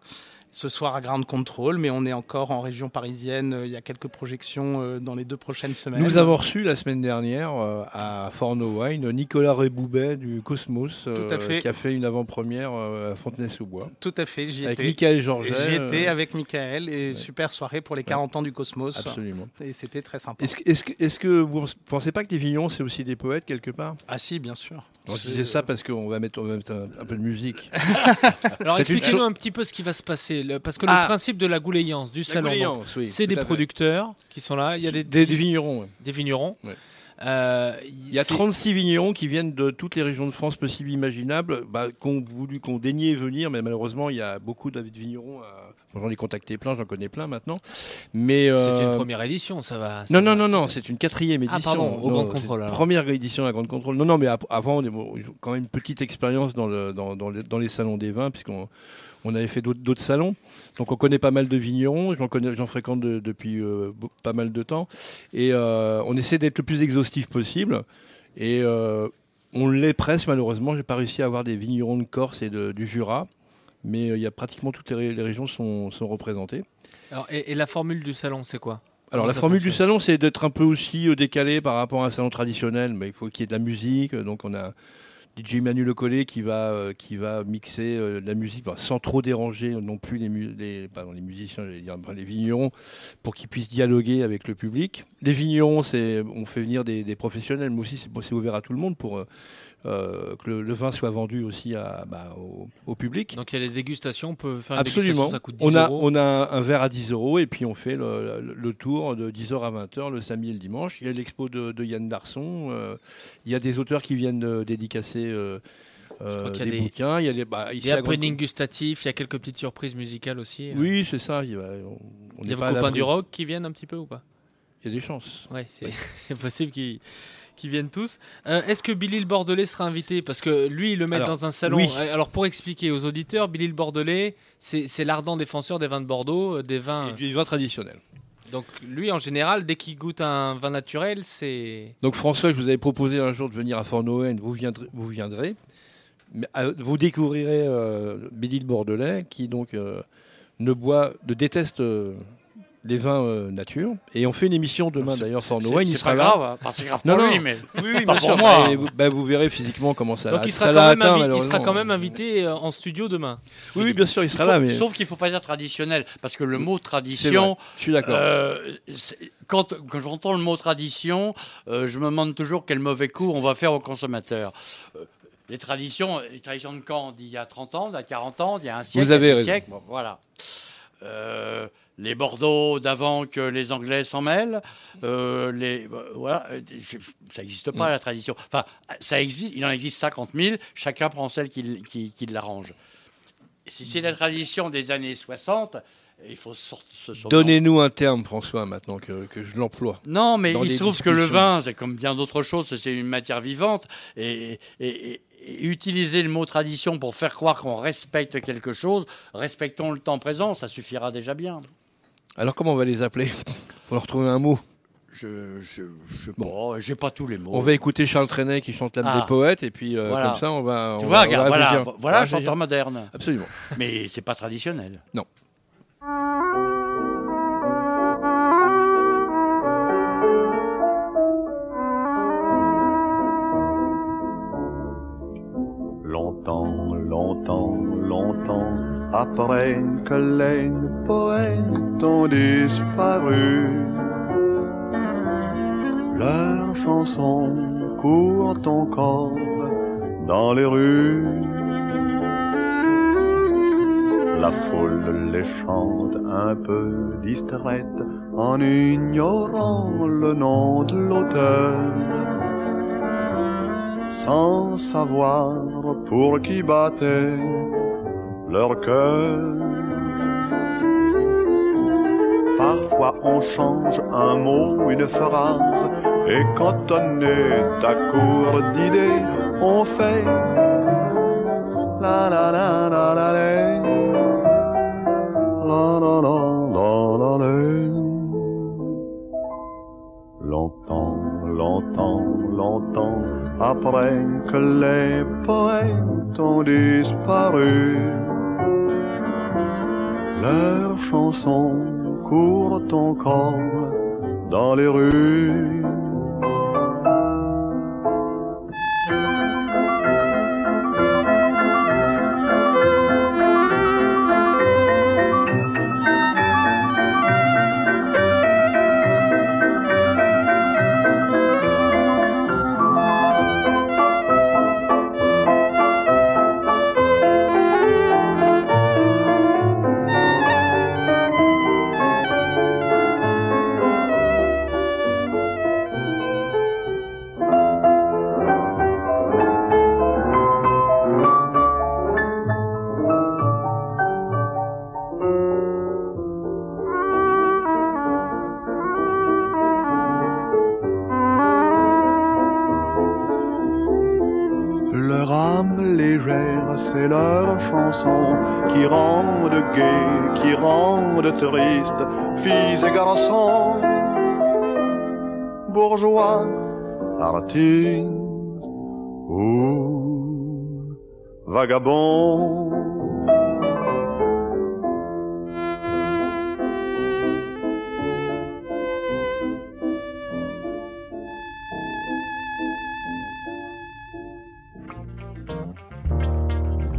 Speaker 5: Ce soir à Ground Control, mais on est encore en région parisienne. Euh, Il y a quelques projections euh, dans les deux prochaines semaines.
Speaker 2: Nous avons reçu la semaine dernière euh, à Forno-Wine Nicolas Réboubet du Cosmos
Speaker 5: Tout à fait.
Speaker 2: qui a fait une avant-première à Fontenay-sous-Bois.
Speaker 5: Tout à fait, j'y
Speaker 2: Avec. Michael Georget,
Speaker 5: J'y étais avec Michael et super soirée pour les 40 ans du Cosmos.
Speaker 2: Absolument.
Speaker 5: Et c'était très sympa.
Speaker 2: Est-ce que, est-ce que- est-ce que vous ne pensez pas que les vignerons, c'est aussi des poètes quelque part?
Speaker 5: Ah si, bien sûr.
Speaker 2: On
Speaker 5: C'est-
Speaker 2: disait ça parce qu'on va mettre, on va mettre un, un peu de musique.
Speaker 1: Alors
Speaker 2: une
Speaker 1: expliquez-nous un petit peu ce qui va se passer. Le- parce que
Speaker 2: Ah.
Speaker 1: le principe de la gouléance du salon,
Speaker 2: oui,
Speaker 1: c'est des producteurs qui sont là. Il y a des,
Speaker 2: Des, des vignerons. ouais.
Speaker 1: des vignerons.
Speaker 2: Ouais.
Speaker 1: Euh,
Speaker 2: Il y a
Speaker 1: c'est-
Speaker 2: 36 vignerons qui viennent de toutes les régions de France possibles et imaginables, bah, qui ont voulu, qui ont daigné venir, mais malheureusement, il y a beaucoup de vignerons. à- J'en ai contacté plein, j'en connais plein maintenant. Mais
Speaker 1: C'est
Speaker 2: euh,
Speaker 1: une première édition, ça va. ça
Speaker 2: Non, non,
Speaker 1: va.
Speaker 2: non, non, c'est une quatrième
Speaker 1: Ah,
Speaker 2: édition.
Speaker 1: pardon, au
Speaker 2: Non,
Speaker 1: Grand
Speaker 2: c'est
Speaker 1: Contrôle.
Speaker 2: Première édition à Grande Contrôle. Non, non, mais avant, on ont quand même une petite expérience dans, le, dans, dans, le- dans les salons des vins, puisqu'on on avait fait d'autres salons. Donc on connaît pas mal de vignerons, j'en fréquente de- depuis euh, pas mal de temps. Et euh, on essaie d'être le plus exhaustif possible. Et euh, on l'est presque, malheureusement. J'ai pas réussi à avoir des vignerons de Corse et de- du Jura. Mais il y a pratiquement toutes les, ré- les régions sont, sont représentées.
Speaker 1: Alors, et, et la formule du salon, c'est quoi?
Speaker 2: Alors
Speaker 1: Comment
Speaker 2: la formule du salon, c'est d'être un peu aussi décalé par rapport à un salon traditionnel, mais il faut qu'il y ait de la musique. Donc on a DJ Manu Le Collet qui va euh, qui va mixer euh, la musique sans trop déranger non plus les, mu- les, pardon, les musiciens, dire les vignerons, pour qu'ils puissent dialoguer avec le public. Les vignerons, on fait venir des, des professionnels, mais aussi c'est c'est ouvert à tout le monde pour euh, que le, le vin soit vendu aussi à, bah, au, au public.
Speaker 1: Donc il y a les dégustations, on peut faire une
Speaker 2: Absolument.
Speaker 1: dégustation, ça coûte 10
Speaker 2: On a,
Speaker 1: euros.
Speaker 2: on a un verre à 10 euros et puis on fait le, le- le tour de 10h à 20h le samedi et le dimanche. Il y a l'expo de, de Yann Darson. euh, il y a des auteurs qui viennent euh, dédicacer euh,
Speaker 1: crois qu'il y a
Speaker 2: des, bouquins. Il y a, des, bah,
Speaker 1: Il y a il y quelques petites surprises musicales aussi. hein.
Speaker 2: Oui, c'est ça. Il, on, on
Speaker 1: y a vos
Speaker 2: pas à
Speaker 1: copains du rock qui viennent un petit peu ou pas?
Speaker 2: Il y a des chances.
Speaker 1: C'est c'est possible qu'ils qu'ils viennent tous. Euh, Est-ce que Billy le Bordelais sera invité? Parce que lui, il le met
Speaker 2: Alors,
Speaker 1: dans un salon.
Speaker 2: oui.
Speaker 1: Alors pour expliquer aux auditeurs, Billy le Bordelais, c'est l'ardent défenseur des vins de Bordeaux, euh, des vins.
Speaker 2: Et du vin traditionnel.
Speaker 1: Donc lui, en général, dès qu'il goûte un vin naturel, c'est.
Speaker 2: Donc François, je vous avais proposé un jour de venir à Fort-Noël, vous viendrez. Vous, viendrez euh, vous découvrirez euh, Billy le Bordelais, qui donc euh, ne boit, ne déteste les vins euh, nature. Et on fait une émission demain d'ailleurs sans Noël. Il sera
Speaker 3: pas
Speaker 2: là.
Speaker 3: grave, hein. Enfin, c'est grave pour lui, mais
Speaker 2: oui, oui,
Speaker 3: pas pour moi.
Speaker 2: Et vous, bah, vous verrez physiquement comment ça,
Speaker 1: Donc il
Speaker 2: ça
Speaker 1: sera,
Speaker 2: l'a
Speaker 1: quand même,
Speaker 2: atteint,
Speaker 1: invi- il sera quand même invité euh, en studio demain.
Speaker 2: Oui, oui, bien sûr, il sera là. Mais...
Speaker 3: sauf qu'il ne faut pas dire traditionnel, parce que le mot tradition.
Speaker 2: je suis d'accord.
Speaker 3: euh, quand quand j'entends le mot tradition, euh, je me demande toujours quel mauvais coup on va faire aux consommateurs. Euh, les traditions, les traditions de quand? D'il y a 30 ans, d'il y a 40 ans, d'il y a un siècle,
Speaker 2: Vous avez
Speaker 3: siècles, bon, voilà. Euh, les Bordeaux d'avant que les Anglais s'en mêlent, euh, les, euh, voilà, euh, ça n'existe pas la tradition. Enfin, ça existe, il en existe 50 000, chacun prend celle qui, qui, qui l'arrange. Si c'est la tradition des années 60, il faut sortir ce
Speaker 2: Donnez-nous un terme, François, maintenant que, que je l'emploie.
Speaker 3: Non, mais il se trouve que le vin, c'est comme bien d'autres choses, c'est une matière vivante. Et, et- et- et utiliser le mot tradition pour faire croire qu'on respecte quelque chose, respectons le temps présent, ça suffira déjà bien.
Speaker 2: Alors comment on va les appeler Faut leur trouver un mot?
Speaker 3: Je, je, je sais pas, j'ai pas tous les mots.
Speaker 2: On va écouter Charles Trenet qui chante l'âme
Speaker 3: Ah.
Speaker 2: des poètes et puis euh,
Speaker 3: Voilà.
Speaker 2: comme ça on va.
Speaker 3: Tu
Speaker 2: on
Speaker 3: vois,
Speaker 2: va- on
Speaker 3: regarde,
Speaker 2: va
Speaker 3: voilà, voilà
Speaker 2: On
Speaker 3: un
Speaker 2: va
Speaker 3: chanteur moderne.
Speaker 2: Absolument.
Speaker 3: Mais c'est pas traditionnel.
Speaker 2: Non.
Speaker 13: Longtemps, longtemps, longtemps après que les poètes ont disparu, leurs chansons courent encore dans les rues. La foule les chante un peu distraite en ignorant le nom de l'auteur sans savoir pour qui battait leur cœur. Parfois on change un mot, une phrase, et quand on est à court d'idées, on fait la la la la la la la la la Longtemps, longtemps, longtemps après que les poètes ont disparu, leurs chansons pour ton corps dans les rues. Leur chanson qui rendent gai, qui rendent triste, filles et garçons, bourgeois, artistes ou vagabonds.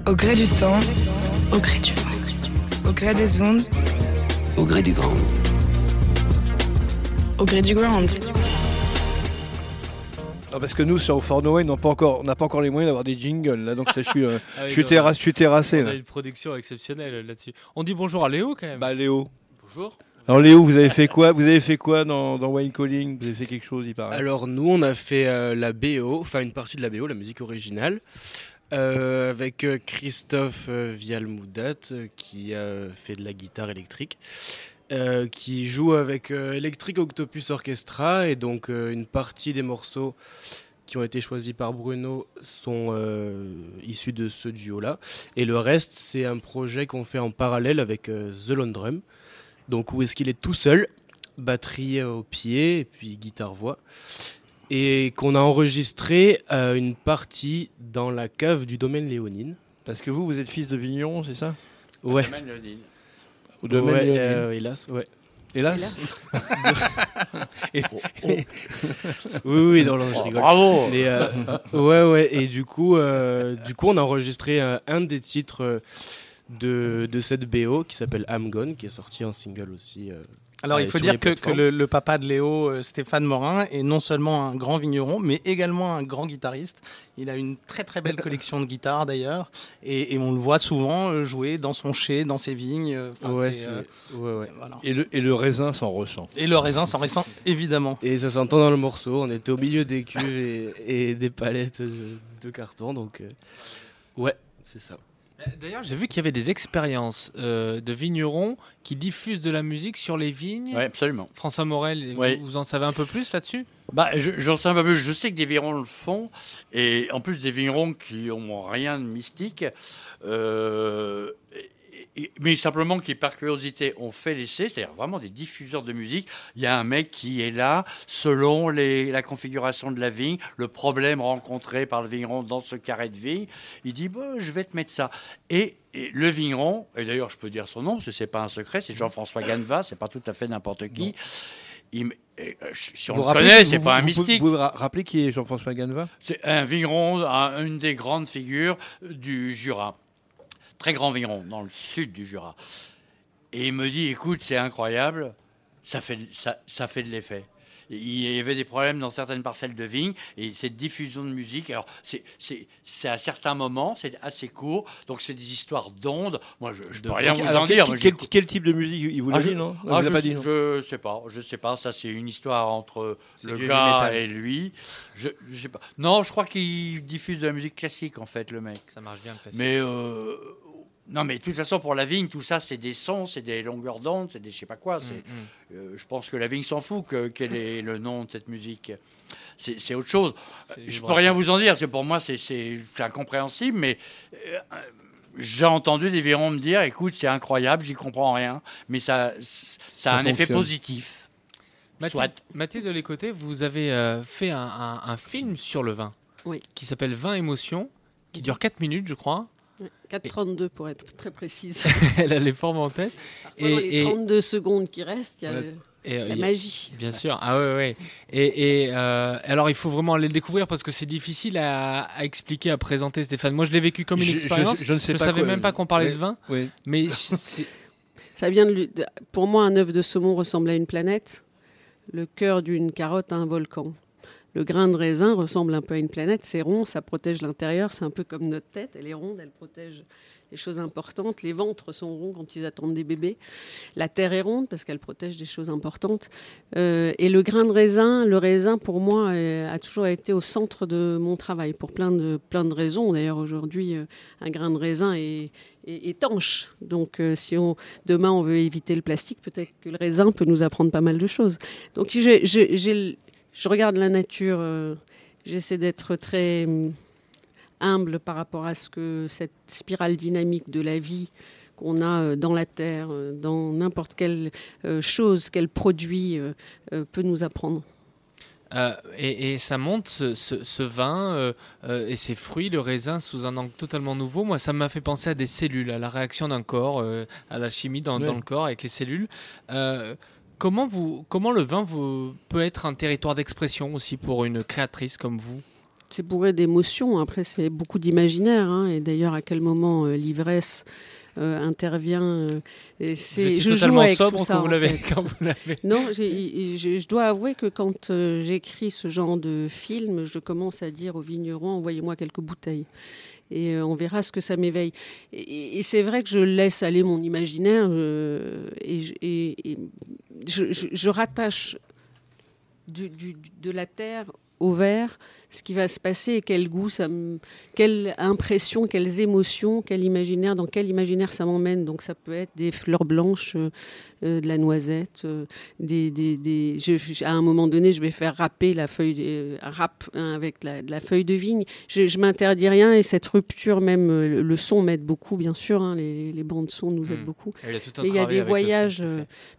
Speaker 14: Au gré du temps, au gré du vent, au gré des ondes,
Speaker 15: Au gré du grand.
Speaker 14: au gré du ground.
Speaker 2: Ah, parce que nous sur Fort Noël, on n'a pas encore, on n'a pas encore les moyens d'avoir des jingles là, donc ça, je suis, euh,
Speaker 1: Ah oui,
Speaker 2: je suis,
Speaker 1: donc,
Speaker 2: terra- je suis terrassé.
Speaker 1: On
Speaker 2: là.
Speaker 1: a une production exceptionnelle là-dessus. On dit bonjour à Léo quand même.
Speaker 2: Bah Léo.
Speaker 1: Bonjour.
Speaker 2: Alors Léo, vous avez fait quoi Vous avez fait quoi dans, dans Wine Calling? Vous avez fait quelque chose, il paraît.
Speaker 16: Alors nous, on a fait euh, la BO, enfin une partie de la BO, la musique originale, euh, avec euh, Christophe euh, Vialmoudat qui a fait de la guitare électrique, qui joue avec Electric Octopus Orchestra et donc une partie des morceaux qui ont été choisis par Bruno sont issus de ce duo-là. Et le reste, c'est un projet qu'on fait en parallèle avec The Lone. Donc où est-ce qu'il est tout seul, batterie au pied et puis guitare-voix. Et qu'on a enregistré euh, une partie dans la cave du domaine Léonine.
Speaker 2: Parce que vous, vous êtes fils de vigneron, c'est ça?
Speaker 16: Ouais.
Speaker 3: Domaine Léonine.
Speaker 2: Au domaine
Speaker 16: Ouais,
Speaker 2: de-
Speaker 16: euh, hélas, ouais.
Speaker 2: Hélas?
Speaker 16: Et- oui, oui, non, non, je
Speaker 3: Oh, bravo
Speaker 16: Mais, euh, ouais, ouais, et du coup, euh, du coup, on a enregistré un, un des titres de, de cette BO qui s'appelle I'm Gone, qui est sorti en single aussi. euh,
Speaker 5: Alors, il faut dire que, le, le papa de Léo, euh, Stéphane Morin, est non seulement un grand vigneron, mais également un grand guitariste. Il a une très très belle collection de guitares d'ailleurs, et, et on le voit souvent euh, jouer dans son chai, dans ses vignes. euh, enfin,
Speaker 16: Ouais,
Speaker 5: c'est,
Speaker 16: c'est-
Speaker 5: euh,
Speaker 16: ouais, ouais.
Speaker 5: voilà.
Speaker 2: Et le, et le raisin s'en ressent.
Speaker 5: Et le raisin s'en ressent évidemment.
Speaker 16: Et ça s'entend dans le morceau. On était au milieu des cuves et, et des palettes de, de carton, donc euh, ouais, c'est ça.
Speaker 1: Euh, D'ailleurs, j'ai vu qu'il y avait des expériences euh, de vignerons qui diffusent de la musique sur les vignes.
Speaker 3: Oui, absolument.
Speaker 1: François Morel, vous-
Speaker 3: Oui.
Speaker 1: vous, en savez un peu plus là-dessus?
Speaker 3: Bah, je- j'en sais un peu plus. Je sais que des vignerons le font, et en plus des vignerons qui ont rien de mystique, euh, et- mais simplement qui, par curiosité, ont fait l'essai, c'est-à-dire vraiment des diffuseurs de musique. Il y a un mec qui est là, selon les- la configuration de la vigne, le problème rencontré par le vigneron dans ce carré de vigne. Il dit bah, Je vais te mettre ça. Et, et le vigneron, et d'ailleurs, je peux dire son nom, parce que c'est pas un secret, c'est Jean-François Ganeva, c'est pas tout à fait n'importe qui. Il m- et, euh, si on
Speaker 2: Vous
Speaker 3: le
Speaker 2: rappelez-
Speaker 3: connaît, c'est
Speaker 2: vous-
Speaker 3: pas un
Speaker 2: vous
Speaker 3: mystique.
Speaker 2: Vous pouvez ra- rappeler qui est Jean-François Ganeva
Speaker 3: C'est un vigneron, un- une des grandes figures du Jura. Très grand vigneron, dans le sud du Jura. Et il me dit, écoute, c'est incroyable, ça fait, ça, ça fait de l'effet. Il y avait des problèmes dans certaines parcelles de vignes et cette diffusion de musique, alors c'est c'est- c'est à certains moments, c'est assez court, donc c'est des histoires d'ondes. Moi, je ne peux rien vous en dire.
Speaker 2: quel- type de musique il vous l'a
Speaker 3: ah,
Speaker 2: dit,
Speaker 3: je-
Speaker 2: non?
Speaker 3: ah,
Speaker 2: vous
Speaker 3: je,
Speaker 2: pas dit, non?
Speaker 3: je sais pas, je sais pas. Ça, c'est une histoire entre le gars et lui. Je, je sais pas. Non, je crois qu'il diffuse de la musique classique en fait, le mec.
Speaker 1: Ça marche bien le classique.
Speaker 3: Mais euh, non, mais de toute façon, pour la vigne, tout ça, c'est des sons, c'est des longueurs d'onde, c'est des je sais pas quoi. c'est-
Speaker 1: Mm,
Speaker 3: euh, je pense que la vigne s'en fout que, quel est le nom de cette musique. C'est c'est autre chose.
Speaker 1: C'est
Speaker 3: Je peux rien vous en dire, parce que pour moi, c'est- incompréhensible, mais euh, j'ai entendu des vignerons me dire écoute, c'est incroyable, j'y comprends rien, mais ça, ça, a un effet positif.
Speaker 1: Mathilde,
Speaker 3: Soit.
Speaker 1: Mathilde de l'écoté, vous avez euh, fait un, un- un film sur le vin
Speaker 4: Oui.
Speaker 1: qui s'appelle Vin émotion, qui dure 4 minutes, je crois.
Speaker 4: Ouais, 4,32 pour être très précise.
Speaker 1: Elle a les formes en tête.
Speaker 4: Pendant les 32 secondes qui restent, il y a
Speaker 1: Et,
Speaker 4: la magie.
Speaker 1: Bien sûr. Ah ouais, ouais. Et, et, euh, alors, il faut vraiment aller le découvrir parce que c'est difficile à, à expliquer, à présenter, Stéphane. Moi, je l'ai vécu comme une
Speaker 2: Je-
Speaker 1: expérience.
Speaker 2: je ne sais pas
Speaker 1: savais
Speaker 2: quoi-
Speaker 1: même pas qu'on parlait
Speaker 2: Oui,
Speaker 1: de vin.
Speaker 2: oui.
Speaker 1: Mais
Speaker 4: Ça vient de, lui- de- pour moi, un œuf de saumon ressemble à une planète. Le cœur d'une carotte à un volcan. Le grain de raisin ressemble un peu à une planète. C'est rond, ça protège l'intérieur. C'est un peu comme notre tête. Elle est ronde, elle protège les choses importantes. Les ventres sont ronds quand ils attendent des bébés. La terre est ronde parce qu'elle protège des choses importantes. Euh, et le grain de raisin, le raisin pour moi euh, a toujours été au centre de mon travail pour plein de plein de raisons. D'ailleurs aujourd'hui, euh, un grain de raisin est, étanche. Donc si demain on veut éviter le plastique, peut-être que le raisin peut nous apprendre pas mal de choses. Donc j'ai- je regarde la nature. euh, J'essaie d'être très hum, humble par rapport à ce que cette spirale dynamique de la vie qu'on a euh, dans la terre, euh, dans n'importe quelle chose qu'elle produit, peut nous apprendre.
Speaker 1: Euh, et, et ça monte ce, ce- ce vin euh, euh, et ces fruits, le raisin, sous un angle totalement nouveau. Moi, ça m'a fait penser à des cellules, à la réaction d'un corps, euh, à la chimie dans,
Speaker 2: Ouais.
Speaker 1: dans le corps avec les cellules. Comment, vous, comment le vin vous, peut être un territoire d'expression aussi pour une créatrice comme vous?
Speaker 4: C'est bourré d'émotions. Après, c'est beaucoup d'imaginaire. hein. Et d'ailleurs, à quel moment euh, l'ivresse euh, intervient euh, et c'est- Je joue
Speaker 1: totalement
Speaker 4: avec
Speaker 1: sobre
Speaker 4: tout
Speaker 1: quand
Speaker 4: ça.
Speaker 1: vous l'avez-
Speaker 4: fait.
Speaker 1: quand vous l'avez.
Speaker 4: Non, je, je dois avouer que quand euh, j'écris ce genre de film, je commence à dire aux vignerons envoyez-moi quelques bouteilles. Et on verra ce que ça m'éveille. Et, c'est vrai que je laisse aller mon imaginaire et- et je, rattache de la terre au verre ce qui va se passer et quel goût ça me, quelle impression, quelles émotions, quel imaginaire, dans quel imaginaire ça m'emmène. Donc ça peut être des fleurs blanches, euh, euh, de la noisette, euh, des, des, des- je- à un moment donné, je vais faire râper la feuille, râpe hein, avec la, de la feuille de vigne. Je, je m'interdis rien et cette rupture, même le, le son m'aide beaucoup, bien sûr. hein, les, les bandes son nous aident
Speaker 1: Hmm.
Speaker 4: beaucoup.
Speaker 1: Il y a tout un
Speaker 4: Mais il y a
Speaker 1: travail
Speaker 4: des
Speaker 1: son,
Speaker 4: voyages,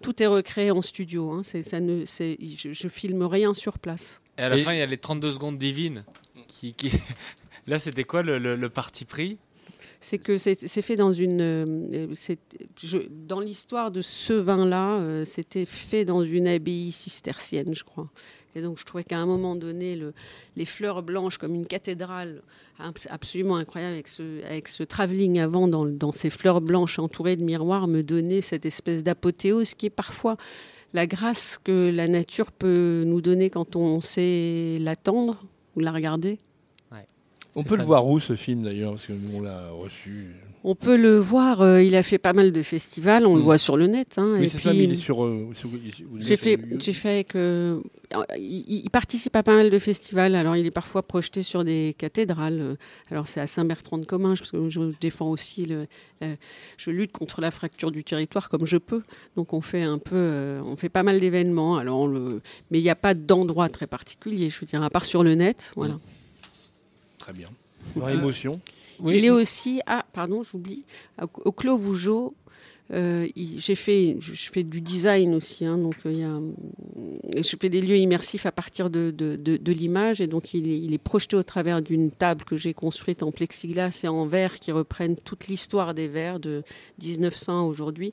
Speaker 1: tout
Speaker 4: est recréé en studio. hein, ça ne, je filme rien sur place.
Speaker 1: Et à la
Speaker 4: Et-
Speaker 1: fin, il y a les 32 secondes divines. Qui, qui... Là, c'était quoi le, le- le parti pris?
Speaker 4: C'est que c'est fait dans une. euh, je- dans l'histoire de ce vin-là, euh, c'était fait dans une abbaye cistercienne, je crois. Et donc, je trouvais qu'à un moment donné, le- les fleurs blanches, comme une cathédrale ab- absolument incroyable, avec ce, avec ce travelling avant dans, dans ces fleurs blanches entourées de miroirs, me donnait cette espèce d'apothéose qui est parfois la grâce que la nature peut nous donner quand on sait l'attendre ou la regarder.
Speaker 2: On peut le voir où ce film d'ailleurs Parce que nous on l'a reçu.
Speaker 4: On peut le voir, euh, il a fait pas mal de festivals, on le voit sur le net. hein,
Speaker 2: Mm. Oui, c'est ça, mais il est sur. euh, sur-
Speaker 4: J'ai fait, j'ai fait avec, euh, il, il participe à pas mal de festivals. Alors, il est parfois projeté sur des cathédrales. Alors, c'est à Saint-Bertrand-de-Comminges, parce que je défends aussi le, je lutte contre la fracture du territoire comme je peux. Donc, on fait un peu, euh, on fait pas mal d'événements. Alors, on le, mais il n'y a pas d'endroit très particulier. Je veux dire, à part sur le net, voilà.
Speaker 2: Très bien. Par
Speaker 4: Euh,
Speaker 2: émotion.
Speaker 4: Il est aussi, ah, pardon, j'oublie, au, Clos Vougeot. euh, j'ai fait, je, fais du design aussi, hein, donc euh, il y a, et je fais des lieux immersifs à partir de, de, de- de l'image, et donc il est, il est projeté au travers d'une table que j'ai construite en plexiglas et en verre qui reprennent toute l'histoire des verres de 1900 à aujourd'hui,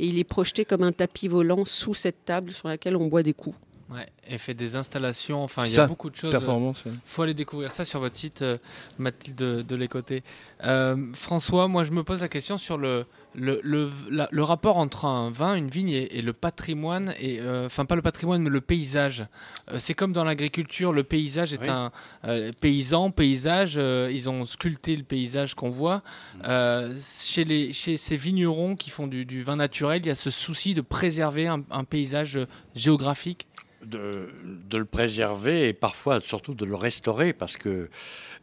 Speaker 4: et il est projeté comme un tapis volant sous cette table sur laquelle on boit des coups.
Speaker 1: Ouais, et fait des installations. Enfin, il y a beaucoup de choses.
Speaker 2: performance,
Speaker 1: Il
Speaker 2: ouais.
Speaker 1: faut aller découvrir ça sur votre site, euh, Mathilde de l'écoté. Euh, François, moi, je me pose la question sur le, le, le, la- le rapport entre un vin, une vigne et, et le patrimoine. Et, euh, enfin, pas le patrimoine, mais le paysage. Euh, c'est comme dans l'agriculture, le paysage est
Speaker 3: Oui.
Speaker 1: un euh, paysan, paysage. euh, ils ont sculpté le paysage qu'on voit. Euh, chez, les, chez ces vignerons qui font du, du vin naturel, il y a ce souci de préserver un, un paysage euh, géographique.
Speaker 3: de, le préserver et parfois surtout de le restaurer parce que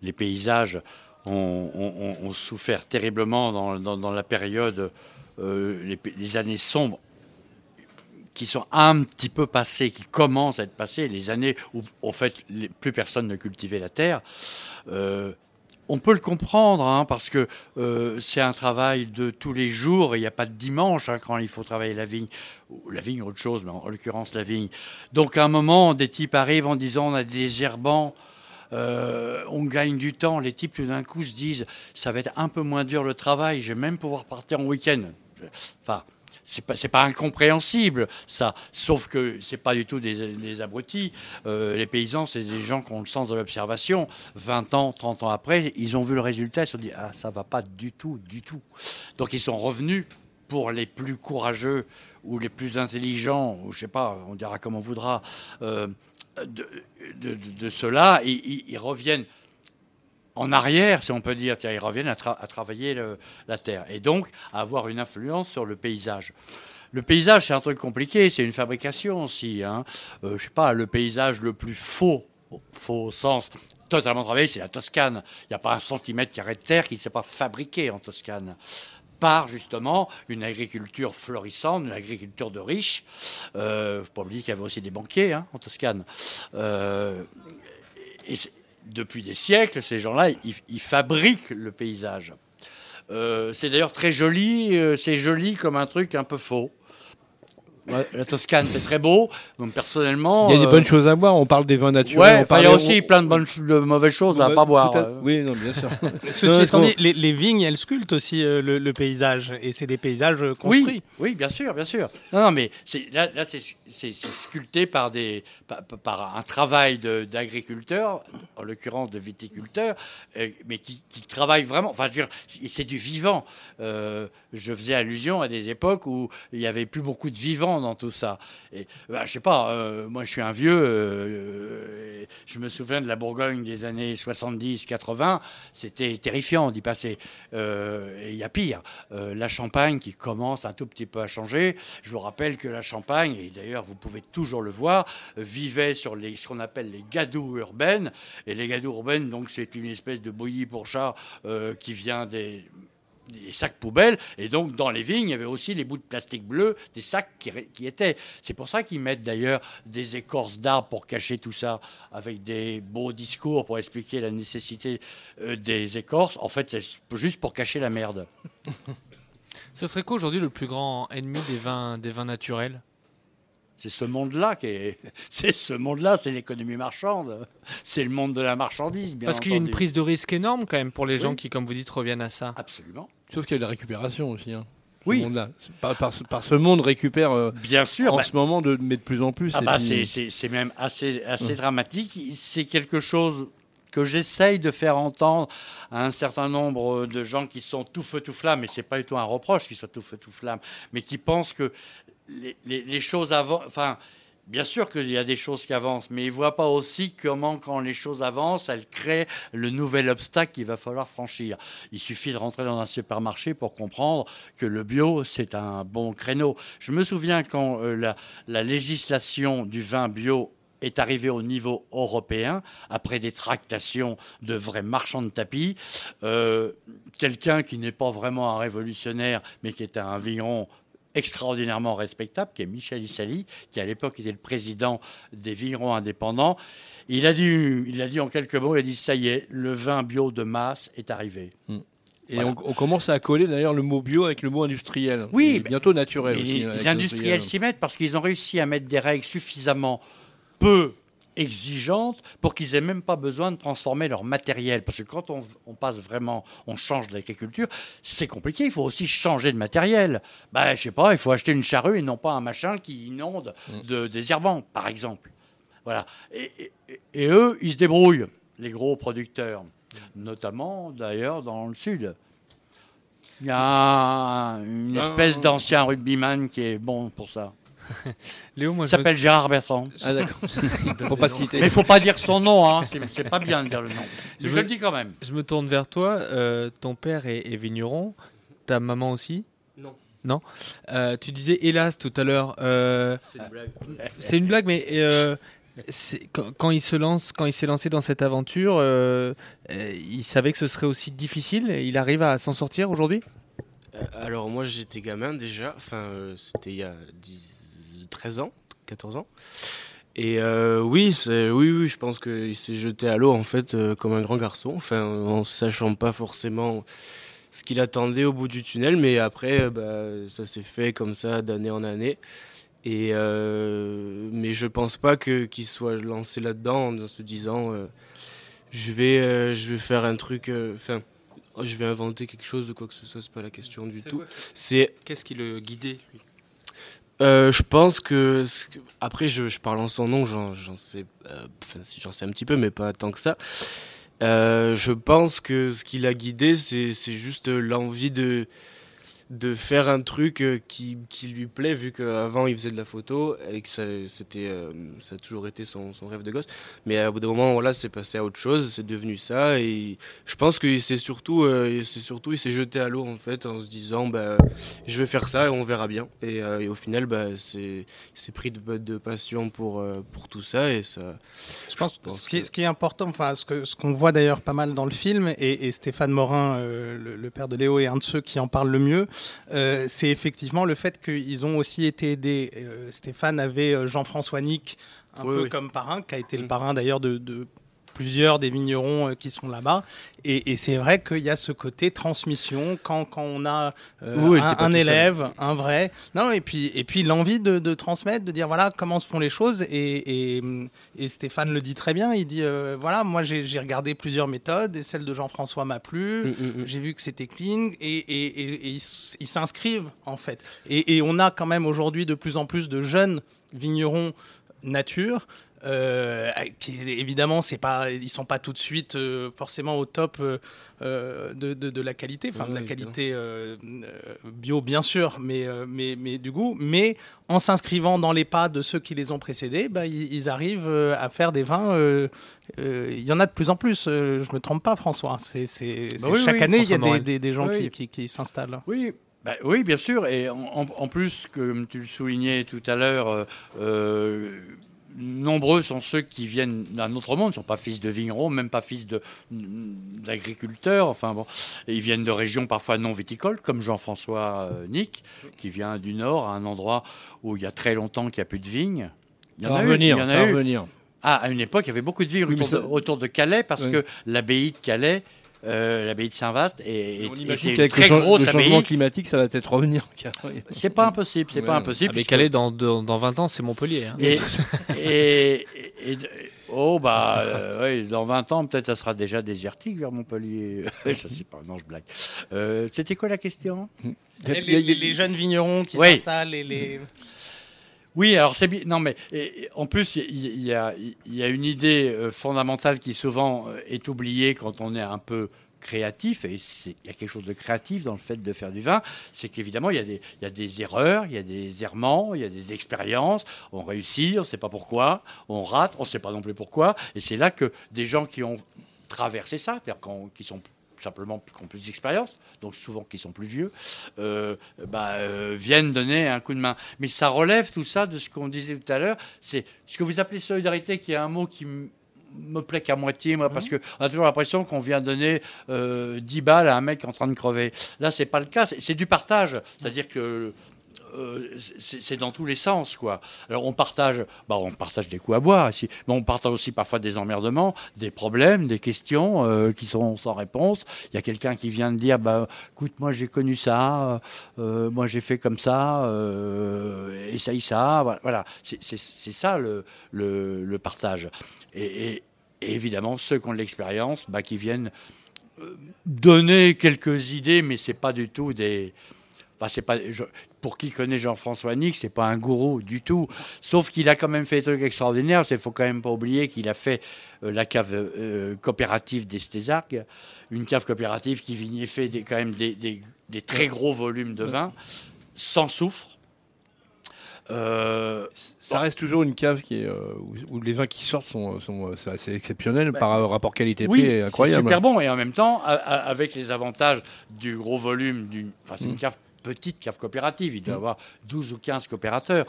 Speaker 3: les paysages ont, souffert terriblement dans, la période, euh, les, années sombres qui sont un petit peu passées, qui commencent à être passées, les années où en fait plus personne ne cultivait la terre. Euh, on peut le comprendre, hein, parce que euh, c'est un travail de tous les jours, il n'y a pas de dimanche hein, quand il faut travailler la vigne. La vigne, autre chose, mais en l'occurrence la vigne. Donc à un moment, des types arrivent en disant on a des herbants, euh, on gagne du temps. Les types tout d'un coup se disent ça va être un peu moins dur le travail, je vais même pouvoir partir en week-end. C'est pas pas incompréhensible ça. Sauf que c'est pas du tout des, des abrutis. Euh, les paysans c'est des gens qui ont le sens de l'observation. 20 ans 30 ans après ils ont vu le résultat ils se sont dit ah ça va pas du tout du tout. Donc ils sont revenus pour les plus courageux ou les plus intelligents ou je sais pas on dira comme on voudra euh, de, de, de- cela ils, ils reviennent en arrière, si on peut dire, ils reviennent à, tra- à travailler le- la terre et donc à avoir une influence sur le paysage. Le paysage, c'est un truc compliqué, c'est une fabrication aussi. Hein. Euh, je sais pas, le paysage le plus faux, faux au sens totalement travaillé, c'est la Toscane. Il n'y a pas un centimètre carré de terre qui ne s'est pas fabriqué en Toscane par justement une agriculture florissante, une agriculture de riches. Euh, faut pas oublier qu'il y avait aussi des banquiers hein, en Toscane. Euh, depuis des siècles, ces gens-là, ils, fabriquent le paysage. Euh, c'est d'ailleurs très joli, euh, c'est joli comme un truc un peu faux. Ouais, la Toscane, c'est très beau. Donc personnellement,
Speaker 2: Il y a des
Speaker 3: euh,
Speaker 2: bonnes choses à boire. On parle des vins naturels.
Speaker 3: Ouais, il y a aussi plein de bonnes, ch- de mauvaises choses à
Speaker 2: Bah,
Speaker 3: pas boire.
Speaker 2: peut-être-
Speaker 3: euh.
Speaker 2: Oui, non, bien sûr.
Speaker 5: Ceci
Speaker 2: Non,
Speaker 5: étant dit, les, les vignes, elles sculptent aussi euh, le, le paysage, et c'est des paysages construits.
Speaker 3: Oui, oui, bien sûr, bien sûr. Non, non, mais là, là c'est sculpté par, des, par, par un travail de- d'agriculteur, en l'occurrence de viticulteur, euh, mais qui, qui travaille vraiment. Enfin, je veux dire, c'est c'est du vivant. Euh, je faisais allusion à des époques où il n'y avait plus beaucoup de vivants dans tout ça. Et bah, je sais pas, euh, moi je suis un vieux, euh, et je me souviens de la Bourgogne des années 70-80, c'était terrifiant d'y passer. Euh, et il y a pire, Euh, la Champagne qui commence un tout petit peu à changer. Je vous rappelle que la Champagne, et d'ailleurs vous pouvez toujours le voir, euh, vivait sur les, ce qu'on appelle les gadous urbaines. Et les gadous urbaines, donc c'est une espèce de bouillie pour chat euh, qui vient des des sacs poubelles. Et donc, dans les vignes, il y avait aussi les bouts de plastique bleu, des sacs qui, qui étaient. C'est pour ça qu'ils mettent d'ailleurs des écorces d'arbres pour cacher tout ça, avec des beaux discours pour expliquer la nécessité euh, des écorces. En fait, c'est juste pour cacher la merde.
Speaker 1: Ce serait quoi aujourd'hui le plus grand ennemi des vins, des vins naturels?
Speaker 3: C'est ce monde-là qui est. C'est ce monde-là, c'est l'économie marchande. C'est le monde de la marchandise, bien
Speaker 1: Parce qu'il y a une prise de risque énorme quand même pour les gens qui, comme vous dites, reviennent à ça.
Speaker 3: Absolument.
Speaker 2: Sauf qu'il y a de la récupération aussi. hein.
Speaker 3: Oui.
Speaker 2: Par, par ce- par ce monde récupère euh,
Speaker 3: Bien sûr.
Speaker 2: en
Speaker 3: bah-
Speaker 2: ce moment, de, mais de plus en plus.
Speaker 3: Ah bah
Speaker 2: puis-
Speaker 3: c'est- c'est c'est même assez, assez
Speaker 2: Ouais.
Speaker 3: dramatique. C'est quelque chose que j'essaye de faire entendre à un certain nombre de gens qui sont tout feu tout flamme, et c'est pas du tout un reproche qu'ils soient tout feu tout flamme, mais qui pensent que les, choses avancent. Enfin, bien sûr qu'il y a des choses qui avancent, mais ils voient pas aussi comment, quand les choses avancent, elles créent le nouvel obstacle qu'il va falloir franchir. Il suffit de rentrer dans un supermarché pour comprendre que le bio, c'est un bon créneau. Je me souviens quand euh, la, la législation du vin bio est arrivée au niveau européen, après des tractations de vrais marchands de tapis, euh, quelqu'un qui n'est pas vraiment un révolutionnaire, mais qui est un vigneron extraordinairement respectable, qui est Michel Issali, qui à l'époque était le président des vignerons indépendants. Il a, dit, il a dit en quelques mots, il a dit, ça y est, le vin bio de masse est arrivé.
Speaker 2: Et
Speaker 3: Voilà.
Speaker 2: on, on commence à coller d'ailleurs le mot bio avec le mot industriel.
Speaker 3: Oui,
Speaker 2: Et bientôt naturel
Speaker 3: Et
Speaker 2: aussi.
Speaker 3: les industriels s'y mettent parce qu'ils ont réussi à mettre des règles suffisamment peu exigeantes pour qu'ils aient même pas besoin de transformer leur matériel. Parce que quand on, on passe vraiment, on change d'agriculture, c'est compliqué. Il faut aussi changer de matériel. Bah, je sais pas, il faut acheter une charrue et non pas un machin qui inonde de désherbant, par exemple. Voilà. Et, et- eux, ils se débrouillent, les gros producteurs, notamment d'ailleurs dans le sud. Il y a un- une
Speaker 1: Ben,
Speaker 3: espèce d'ancien rugbyman qui est bon pour ça.
Speaker 1: Léo, moi,
Speaker 3: Il
Speaker 1: je
Speaker 3: s'appelle
Speaker 1: me-
Speaker 3: Gérard Bertrand.
Speaker 2: Ah, d'accord. Faut pas citer.
Speaker 3: Mais il faut pas dire son nom, hein. c'est pas bien de dire le nom. Je,
Speaker 1: me-
Speaker 3: le dis quand même.
Speaker 1: Je me tourne vers toi. euh, ton père est, est vigneron. Ta maman aussi?
Speaker 16: Non.
Speaker 1: Non? Euh, tu disais hélas tout à l'heure. euh,
Speaker 16: C'est une blague.
Speaker 1: C'est une blague, mais euh, quand, quand il se lance, quand il s'est lancé dans cette aventure, il savait que ce serait aussi difficile. et Il arrive à s'en sortir aujourd'hui?
Speaker 16: Alors moi j'étais gamin déjà, enfin euh, c'était il y a 10, 13 ans, 14 ans. Et euh, oui, c'est- oui, oui, je pense qu'il s'est jeté à l'eau en fait euh, comme un grand garçon, enfin en sachant pas forcément ce qu'il attendait au bout du tunnel, mais après euh, bah, ça s'est fait comme ça d'année en année. Et mais je pense pas que qu'il soit lancé là-dedans en se disant je vais je vais faire un truc, enfin je vais inventer quelque chose ou quoi que ce soit, c'est pas la question du tout. C'est
Speaker 1: Qu'est-ce qui le guidait lui?
Speaker 16: Euh, je pense que après je, parle en son nom, j'en sais, euh, j'en sais un petit peu, mais pas tant que ça. Euh, je pense que ce qui l'a guidé, c'est juste l'envie de de faire un truc euh, qui, qui lui plaît vu qu'avant il faisait de la photo et que ça c'était euh, ça a toujours été son, son rêve de gosse mais à bout d'un moment voilà c'est passé à autre chose c'est devenu ça et je pense que c'est surtout euh, c'est surtout il s'est jeté à l'eau en fait en se disant bah je vais faire ça et on verra bien et, euh, et au final bah c'est il s'est pris de, de passion pour pour tout ça et ça
Speaker 5: Je pense que ce qui, est, ce qui est important, enfin ce que ce qu'on voit d'ailleurs pas mal dans le film, et, et Stéphane Morin, le, le père de Léo, est un de ceux qui en parle le mieux. Euh, c'est effectivement le fait qu'ils ont aussi été aidés. Euh, Stéphane avait euh, Jean-François Nick un
Speaker 16: Oui,
Speaker 5: peu
Speaker 16: oui.
Speaker 5: comme parrain, qui a été
Speaker 16: Mm.
Speaker 5: le parrain d'ailleurs de, de plusieurs des vignerons euh, qui sont là-bas. Et, et c'est vrai qu'il y a ce côté transmission quand, quand on a euh,
Speaker 16: Oui,
Speaker 5: un, élève, un vrai. Non, et puis, et puis l'envie de, de transmettre, de dire voilà comment se font les choses. Et, et, et Stéphane le dit très bien. Il dit euh, voilà, moi j'ai regardé plusieurs méthodes et celle de Jean-François m'a plu.
Speaker 16: Mm, mm, mm.
Speaker 5: J'ai vu que c'était clean et, ils s'inscrivent en fait. Et, et on a quand même aujourd'hui de plus en plus de jeunes vignerons nature. Euh, évidemment c'est pas ils sont pas tout de suite euh, forcément au top euh, euh, de, de, de la qualité enfin de la
Speaker 16: évidemment.
Speaker 5: qualité bio bien sûr mais, mais mais du goût mais en s'inscrivant dans les pas de ceux qui les ont précédés bah, ils, ils arrivent à faire des vins il y en a de plus en plus je me trompe pas François c'est c'est-
Speaker 3: Bah oui,
Speaker 5: chaque
Speaker 3: oui,
Speaker 5: année il y a des,
Speaker 3: Morel.
Speaker 5: des, des gens
Speaker 3: Oui.
Speaker 5: qui, qui, qui s'installent
Speaker 3: Oui, bah oui, bien sûr. Et en, plus, comme tu le soulignais tout à l'heure, euh, nombreux sont ceux qui viennent d'un autre monde, ils ne sont pas fils de vignerons, même pas fils d'agriculteurs. Enfin bon, ils viennent de régions parfois non viticoles, comme Jean-François euh, Nick, qui vient du Nord, à un endroit où il y a très longtemps qu'il n'y a plus de vignes. Il y en a eu,
Speaker 2: revenir,
Speaker 3: il y en a
Speaker 2: ça
Speaker 3: eu.
Speaker 2: revenir.
Speaker 3: Ah, à une époque, il y avait beaucoup de vignes
Speaker 2: Oui,
Speaker 3: autour, de,
Speaker 2: ça-
Speaker 3: autour de Calais, parce
Speaker 2: Oui.
Speaker 3: que l'abbaye de Calais euh, l'abbaye de Saint-Vaast est,
Speaker 2: On imagine qu'avec le, changement climatique, ça va peut-être revenir.
Speaker 3: C'est pas impossible, c'est
Speaker 2: Ouais.
Speaker 3: pas impossible.
Speaker 1: Ah, mais Calais, dans, dans, dans 20 ans, c'est Montpellier. hein.
Speaker 3: Et, et, et- et- oh bah euh, ouais, dans 20 ans peut-être ça sera déjà désertique vers Montpellier. ça c'est pas non je blague. Euh, C'était quoi la question?
Speaker 5: Les, les- les jeunes vignerons qui
Speaker 3: Oui.
Speaker 5: s'installent et les.
Speaker 3: Oui, alors c'est bien. Non, mais en plus, il y, a, une idée euh, fondamentale qui souvent euh, est oubliée quand on est un peu créatif, et il y a quelque chose de créatif dans le fait de faire du vin, c'est qu'évidemment, il, y a des- il y a des erreurs, il y a des errements, il y a des expériences, on réussit, on ne sait pas pourquoi, on rate, on ne sait pas non plus pourquoi, et c'est là que des gens qui ont traversé ça, c'est-à-dire qui sont simplement qui ont plus d'expérience, donc souvent qui sont plus vieux, euh, bah, euh, viennent donner un coup de main. Mais ça relève tout ça de ce qu'on disait tout à l'heure, c'est ce que vous appelez solidarité, qui est un mot qui me plaît qu'à moitié, moi, parce qu'on a toujours l'impression qu'on vient donner euh, 10 balles à un mec en train de crever. Là, c'est pas le cas, c'est c'est du partage. C'est-à-dire que euh, c'est dans tous les sens, quoi. Alors on partage, bah, on partage des coups à boire mais on partage aussi parfois des emmerdements, des problèmes, des questions euh, qui sont sans réponse. Il y a quelqu'un qui vient de dire, bah, écoute, moi j'ai connu ça, euh, moi j'ai fait comme ça, essaye ça, voilà. C'est ça le, partage. Et, et- évidemment ceux qui ont de l'expérience, bah, qui viennent donner quelques idées, mais c'est pas du tout des Enfin, c'est pas, je- pour qui connaît Jean-François Nick, c'est pas un gourou du tout. Sauf qu'il a quand même fait des trucs extraordinaires. Il faut quand même pas oublier qu'il a fait euh, la cave euh, coopérative d'Estésargues, une cave coopérative qui vignait fait des, quand même des, des- des très gros volumes de vin, sans soufre. Euh,
Speaker 2: Ça reste toujours une cave qui est, où, où les vins qui sortent sont, sont assez exceptionnel
Speaker 3: Bah,
Speaker 2: par rapport qualité-prix,
Speaker 3: oui,
Speaker 2: est
Speaker 3: c'est
Speaker 2: incroyable.
Speaker 3: super bon et en même temps, a- a- avec les avantages du gros volume, d'une, enfin, c'est une
Speaker 2: Mm.
Speaker 3: cave petite cave coopérative, il doit y
Speaker 2: Mm.
Speaker 3: avoir 12 ou 15 coopérateurs,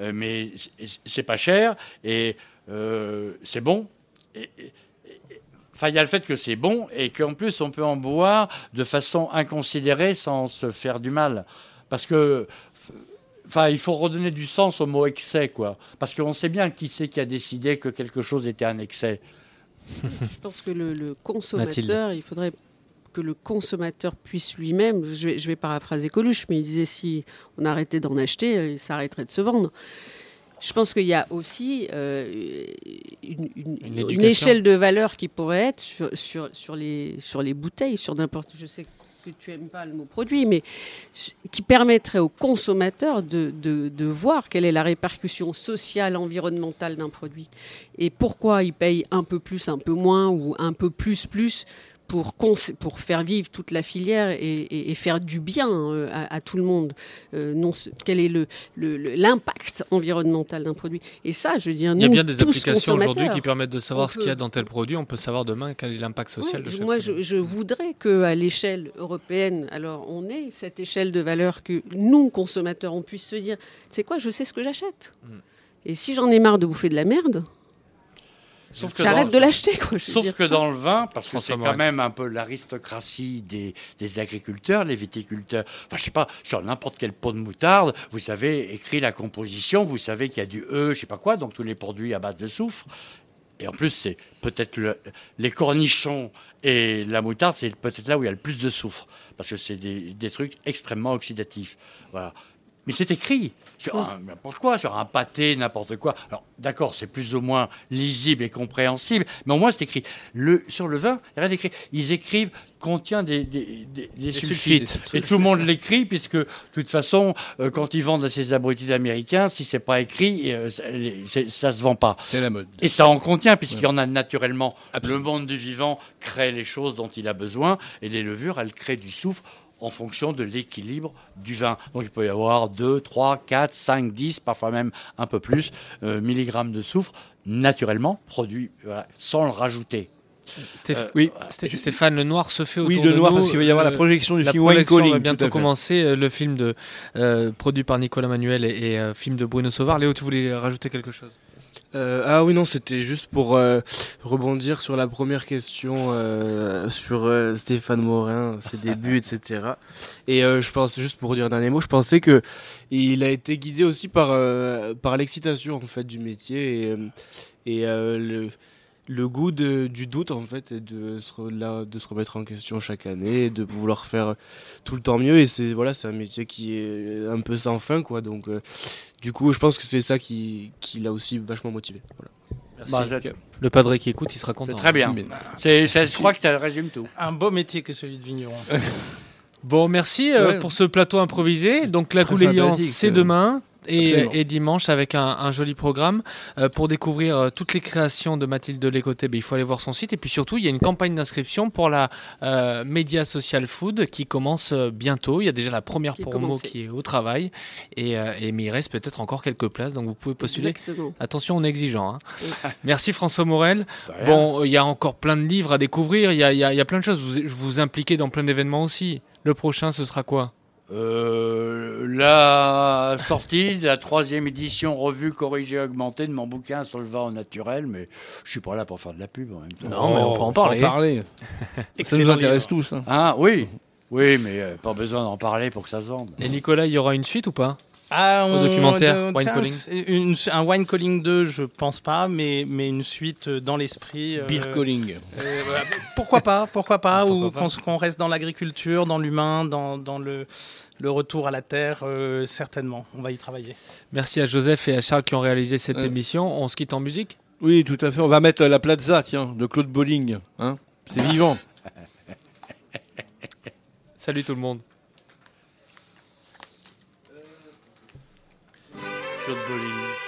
Speaker 3: Euh, mais c'est- c'est pas cher et euh, c'est bon. Et- et- et- Enfin, il y a le fait que c'est bon et qu'en plus on peut en boire de façon inconsidérée sans se faire du mal, parce que Enfin, il faut redonner du sens au mot excès, quoi. Parce qu'on sait bien qui c'est qui a décidé que quelque chose était un excès.
Speaker 4: Je pense que le, le consommateur,
Speaker 3: Mathilde.
Speaker 4: il faudrait que le consommateur puisse lui-même, je vais, je vais paraphraser Coluche, mais il disait si on arrêtait d'en acheter, euh, il s'arrêterait de se vendre. Je pense qu'il y a aussi euh, une, une-
Speaker 1: Une
Speaker 4: une
Speaker 1: éducation.
Speaker 4: échelle de valeur qui pourrait être sur, sur, sur les, sur les bouteilles, sur n'importe. Je sais que tu aimes pas le mot produit, mais qui permettrait au consommateur de, de, de voir quelle est la répercussion sociale, environnementale d'un produit et pourquoi il paye un peu plus, un peu moins ou un peu plus, plus pour, faire vivre toute la filière et, et- et faire du bien euh, à, à tout le monde. Euh, non, quel est le- l'impact environnemental d'un produit? Et ça, je veux dire,
Speaker 1: Il y a bien des applications aujourd'hui qui permettent de savoir ce qu'il y a dans tel produit. On peut savoir demain quel est l'impact social de chaque
Speaker 4: moi,
Speaker 1: produit.
Speaker 4: je, je voudrais qu'à l'échelle européenne, alors on ait cette échelle de valeur que nous, consommateurs, on puisse se dire, c'est quoi, je sais ce que j'achète?
Speaker 1: Mm.
Speaker 4: Et si j'en ai marre de bouffer de la merde,
Speaker 3: Sauf que
Speaker 4: j'arrête
Speaker 3: dans-
Speaker 4: de l'acheter. quoi,
Speaker 3: Sauf
Speaker 4: dire.
Speaker 3: que dans le vin, parce que c'est quand même un peu l'aristocratie des, des agriculteurs, les viticulteurs. Enfin, je sais pas, sur n'importe quel pot de moutarde, vous avez écrit la composition, vous savez qu'il y a du E, je sais pas quoi, donc tous les produits à base de soufre. Et en plus, c'est peut-être le- les cornichons et la moutarde, c'est peut-être là où il y a le plus de soufre, parce que c'est des, des trucs extrêmement oxydatifs. Voilà. Mais c'est écrit sur n'importe quoi, sur un pâté, n'importe quoi. Alors, d'accord, c'est plus ou moins lisible et compréhensible, mais au moins c'est écrit. Le, sur le vin, il n'y a rien d'écrit. Ils écrivent contient des, des, des- des sulfites.
Speaker 1: sulfites.
Speaker 3: Et tout le monde l'écrit, puisque de toute façon, euh, quand ils vendent à ces abrutis américains, si c'est pas écrit, euh, ça se vend pas.
Speaker 2: C'est la mode.
Speaker 3: Et ça en contient, puisqu'il y en a naturellement. Le monde du vivant crée les choses dont il a besoin, et les levures, elles créent du soufre en fonction de l'équilibre du vin. Donc il peut y avoir 2, 3, 4, 5, 10, parfois même un peu plus, euh, milligrammes de soufre, naturellement, produit voilà, sans le rajouter.
Speaker 1: Stéph-
Speaker 3: Euh,
Speaker 1: oui, Stéphane Lenoir se fait
Speaker 2: Oui,
Speaker 1: autour de
Speaker 2: Lenoir,
Speaker 1: nous.
Speaker 2: parce qu'il va y avoir la
Speaker 1: Euh,
Speaker 2: projection du
Speaker 1: la
Speaker 2: film Wine
Speaker 1: projection
Speaker 2: Calling,
Speaker 1: va bientôt commencer. euh, Le film de, euh, produit par Nicolas Manuel et, et, euh, film de Bruno Sauvard. Léo, tu voulais rajouter quelque chose?
Speaker 16: Euh, ah oui, non, c'était juste pour euh, rebondir sur la première question euh, sur Stéphane Morin, ses débuts, etc. Et je pense, juste pour dire un dernier mot, je pensais que il a été guidé aussi par, par l'excitation en fait du métier et, le, goût du doute en fait et de se, remettre en question chaque année et de vouloir faire tout le temps mieux et c'est voilà c'est un métier qui est un peu sans fin quoi donc du coup je pense que c'est ça qui, qui l'a aussi vachement motivé voilà.
Speaker 3: Bah,
Speaker 1: le padre qui écoute, il sera content.
Speaker 3: Très bien. C'est, c'est- je crois que tu résumes tout.
Speaker 5: Un beau métier que celui de vigneron.
Speaker 1: Bon, merci euh,
Speaker 5: Ouais.
Speaker 1: pour ce plateau improvisé. Donc la
Speaker 5: sympathique,
Speaker 1: c'est
Speaker 5: euh,
Speaker 1: demain. Et, dimanche avec un, un joli programme Euh, pour découvrir euh, toutes les créations de Mathilde Lécoté. ben, il faut aller voir son site et puis surtout il y a une campagne d'inscription pour la euh, Média Social Food qui commence euh, bientôt. Il y a déjà la première
Speaker 4: Qui
Speaker 1: promo qui est au travail et, euh, et mais il reste peut-être encore quelques places donc vous pouvez postuler.
Speaker 4: Exactement.
Speaker 1: Attention, on est exigeant. hein. Merci François Morel. Bon, il y a encore plein de livres à découvrir. Il y a, il y a- il y a plein de choses. Vous, vous impliquez dans plein d'événements aussi. Le prochain, ce sera quoi?
Speaker 3: Euh, la sortie de la troisième édition revue corrigée augmentée de mon bouquin sur le vin au naturel, mais je suis pas là pour faire de la pub en même temps.
Speaker 1: Non, mais on peut en parler.
Speaker 2: parler. Ça nous intéresse tous. hein.
Speaker 3: Ah oui, oui, mais euh, pas besoin d'en parler pour que ça se vende.
Speaker 1: Et Nicolas, il y aura une suite ou pas?
Speaker 5: Ah,
Speaker 1: Au
Speaker 5: on-
Speaker 1: documentaire Wine
Speaker 5: tiens,
Speaker 1: Calling
Speaker 5: c'est une- un wine calling 2, je pense pas, mais, mais une suite euh, dans l'esprit. euh,
Speaker 2: Beer calling.
Speaker 5: euh, voilà. pourquoi pas, pourquoi pas,
Speaker 1: Ah,
Speaker 5: ou qu'on reste dans l'agriculture, dans l'humain, dans, dans le, le retour à la terre, euh, certainement. On va y travailler.
Speaker 1: Merci à Joseph et à Charles qui ont réalisé cette
Speaker 2: Euh.
Speaker 1: émission. On se quitte en musique?
Speaker 2: Oui, tout à fait. On va mettre la Plaza, tiens, de Claude Bolling. Hein C'est vivant.
Speaker 1: Salut tout le monde.
Speaker 3: Claude Bolling.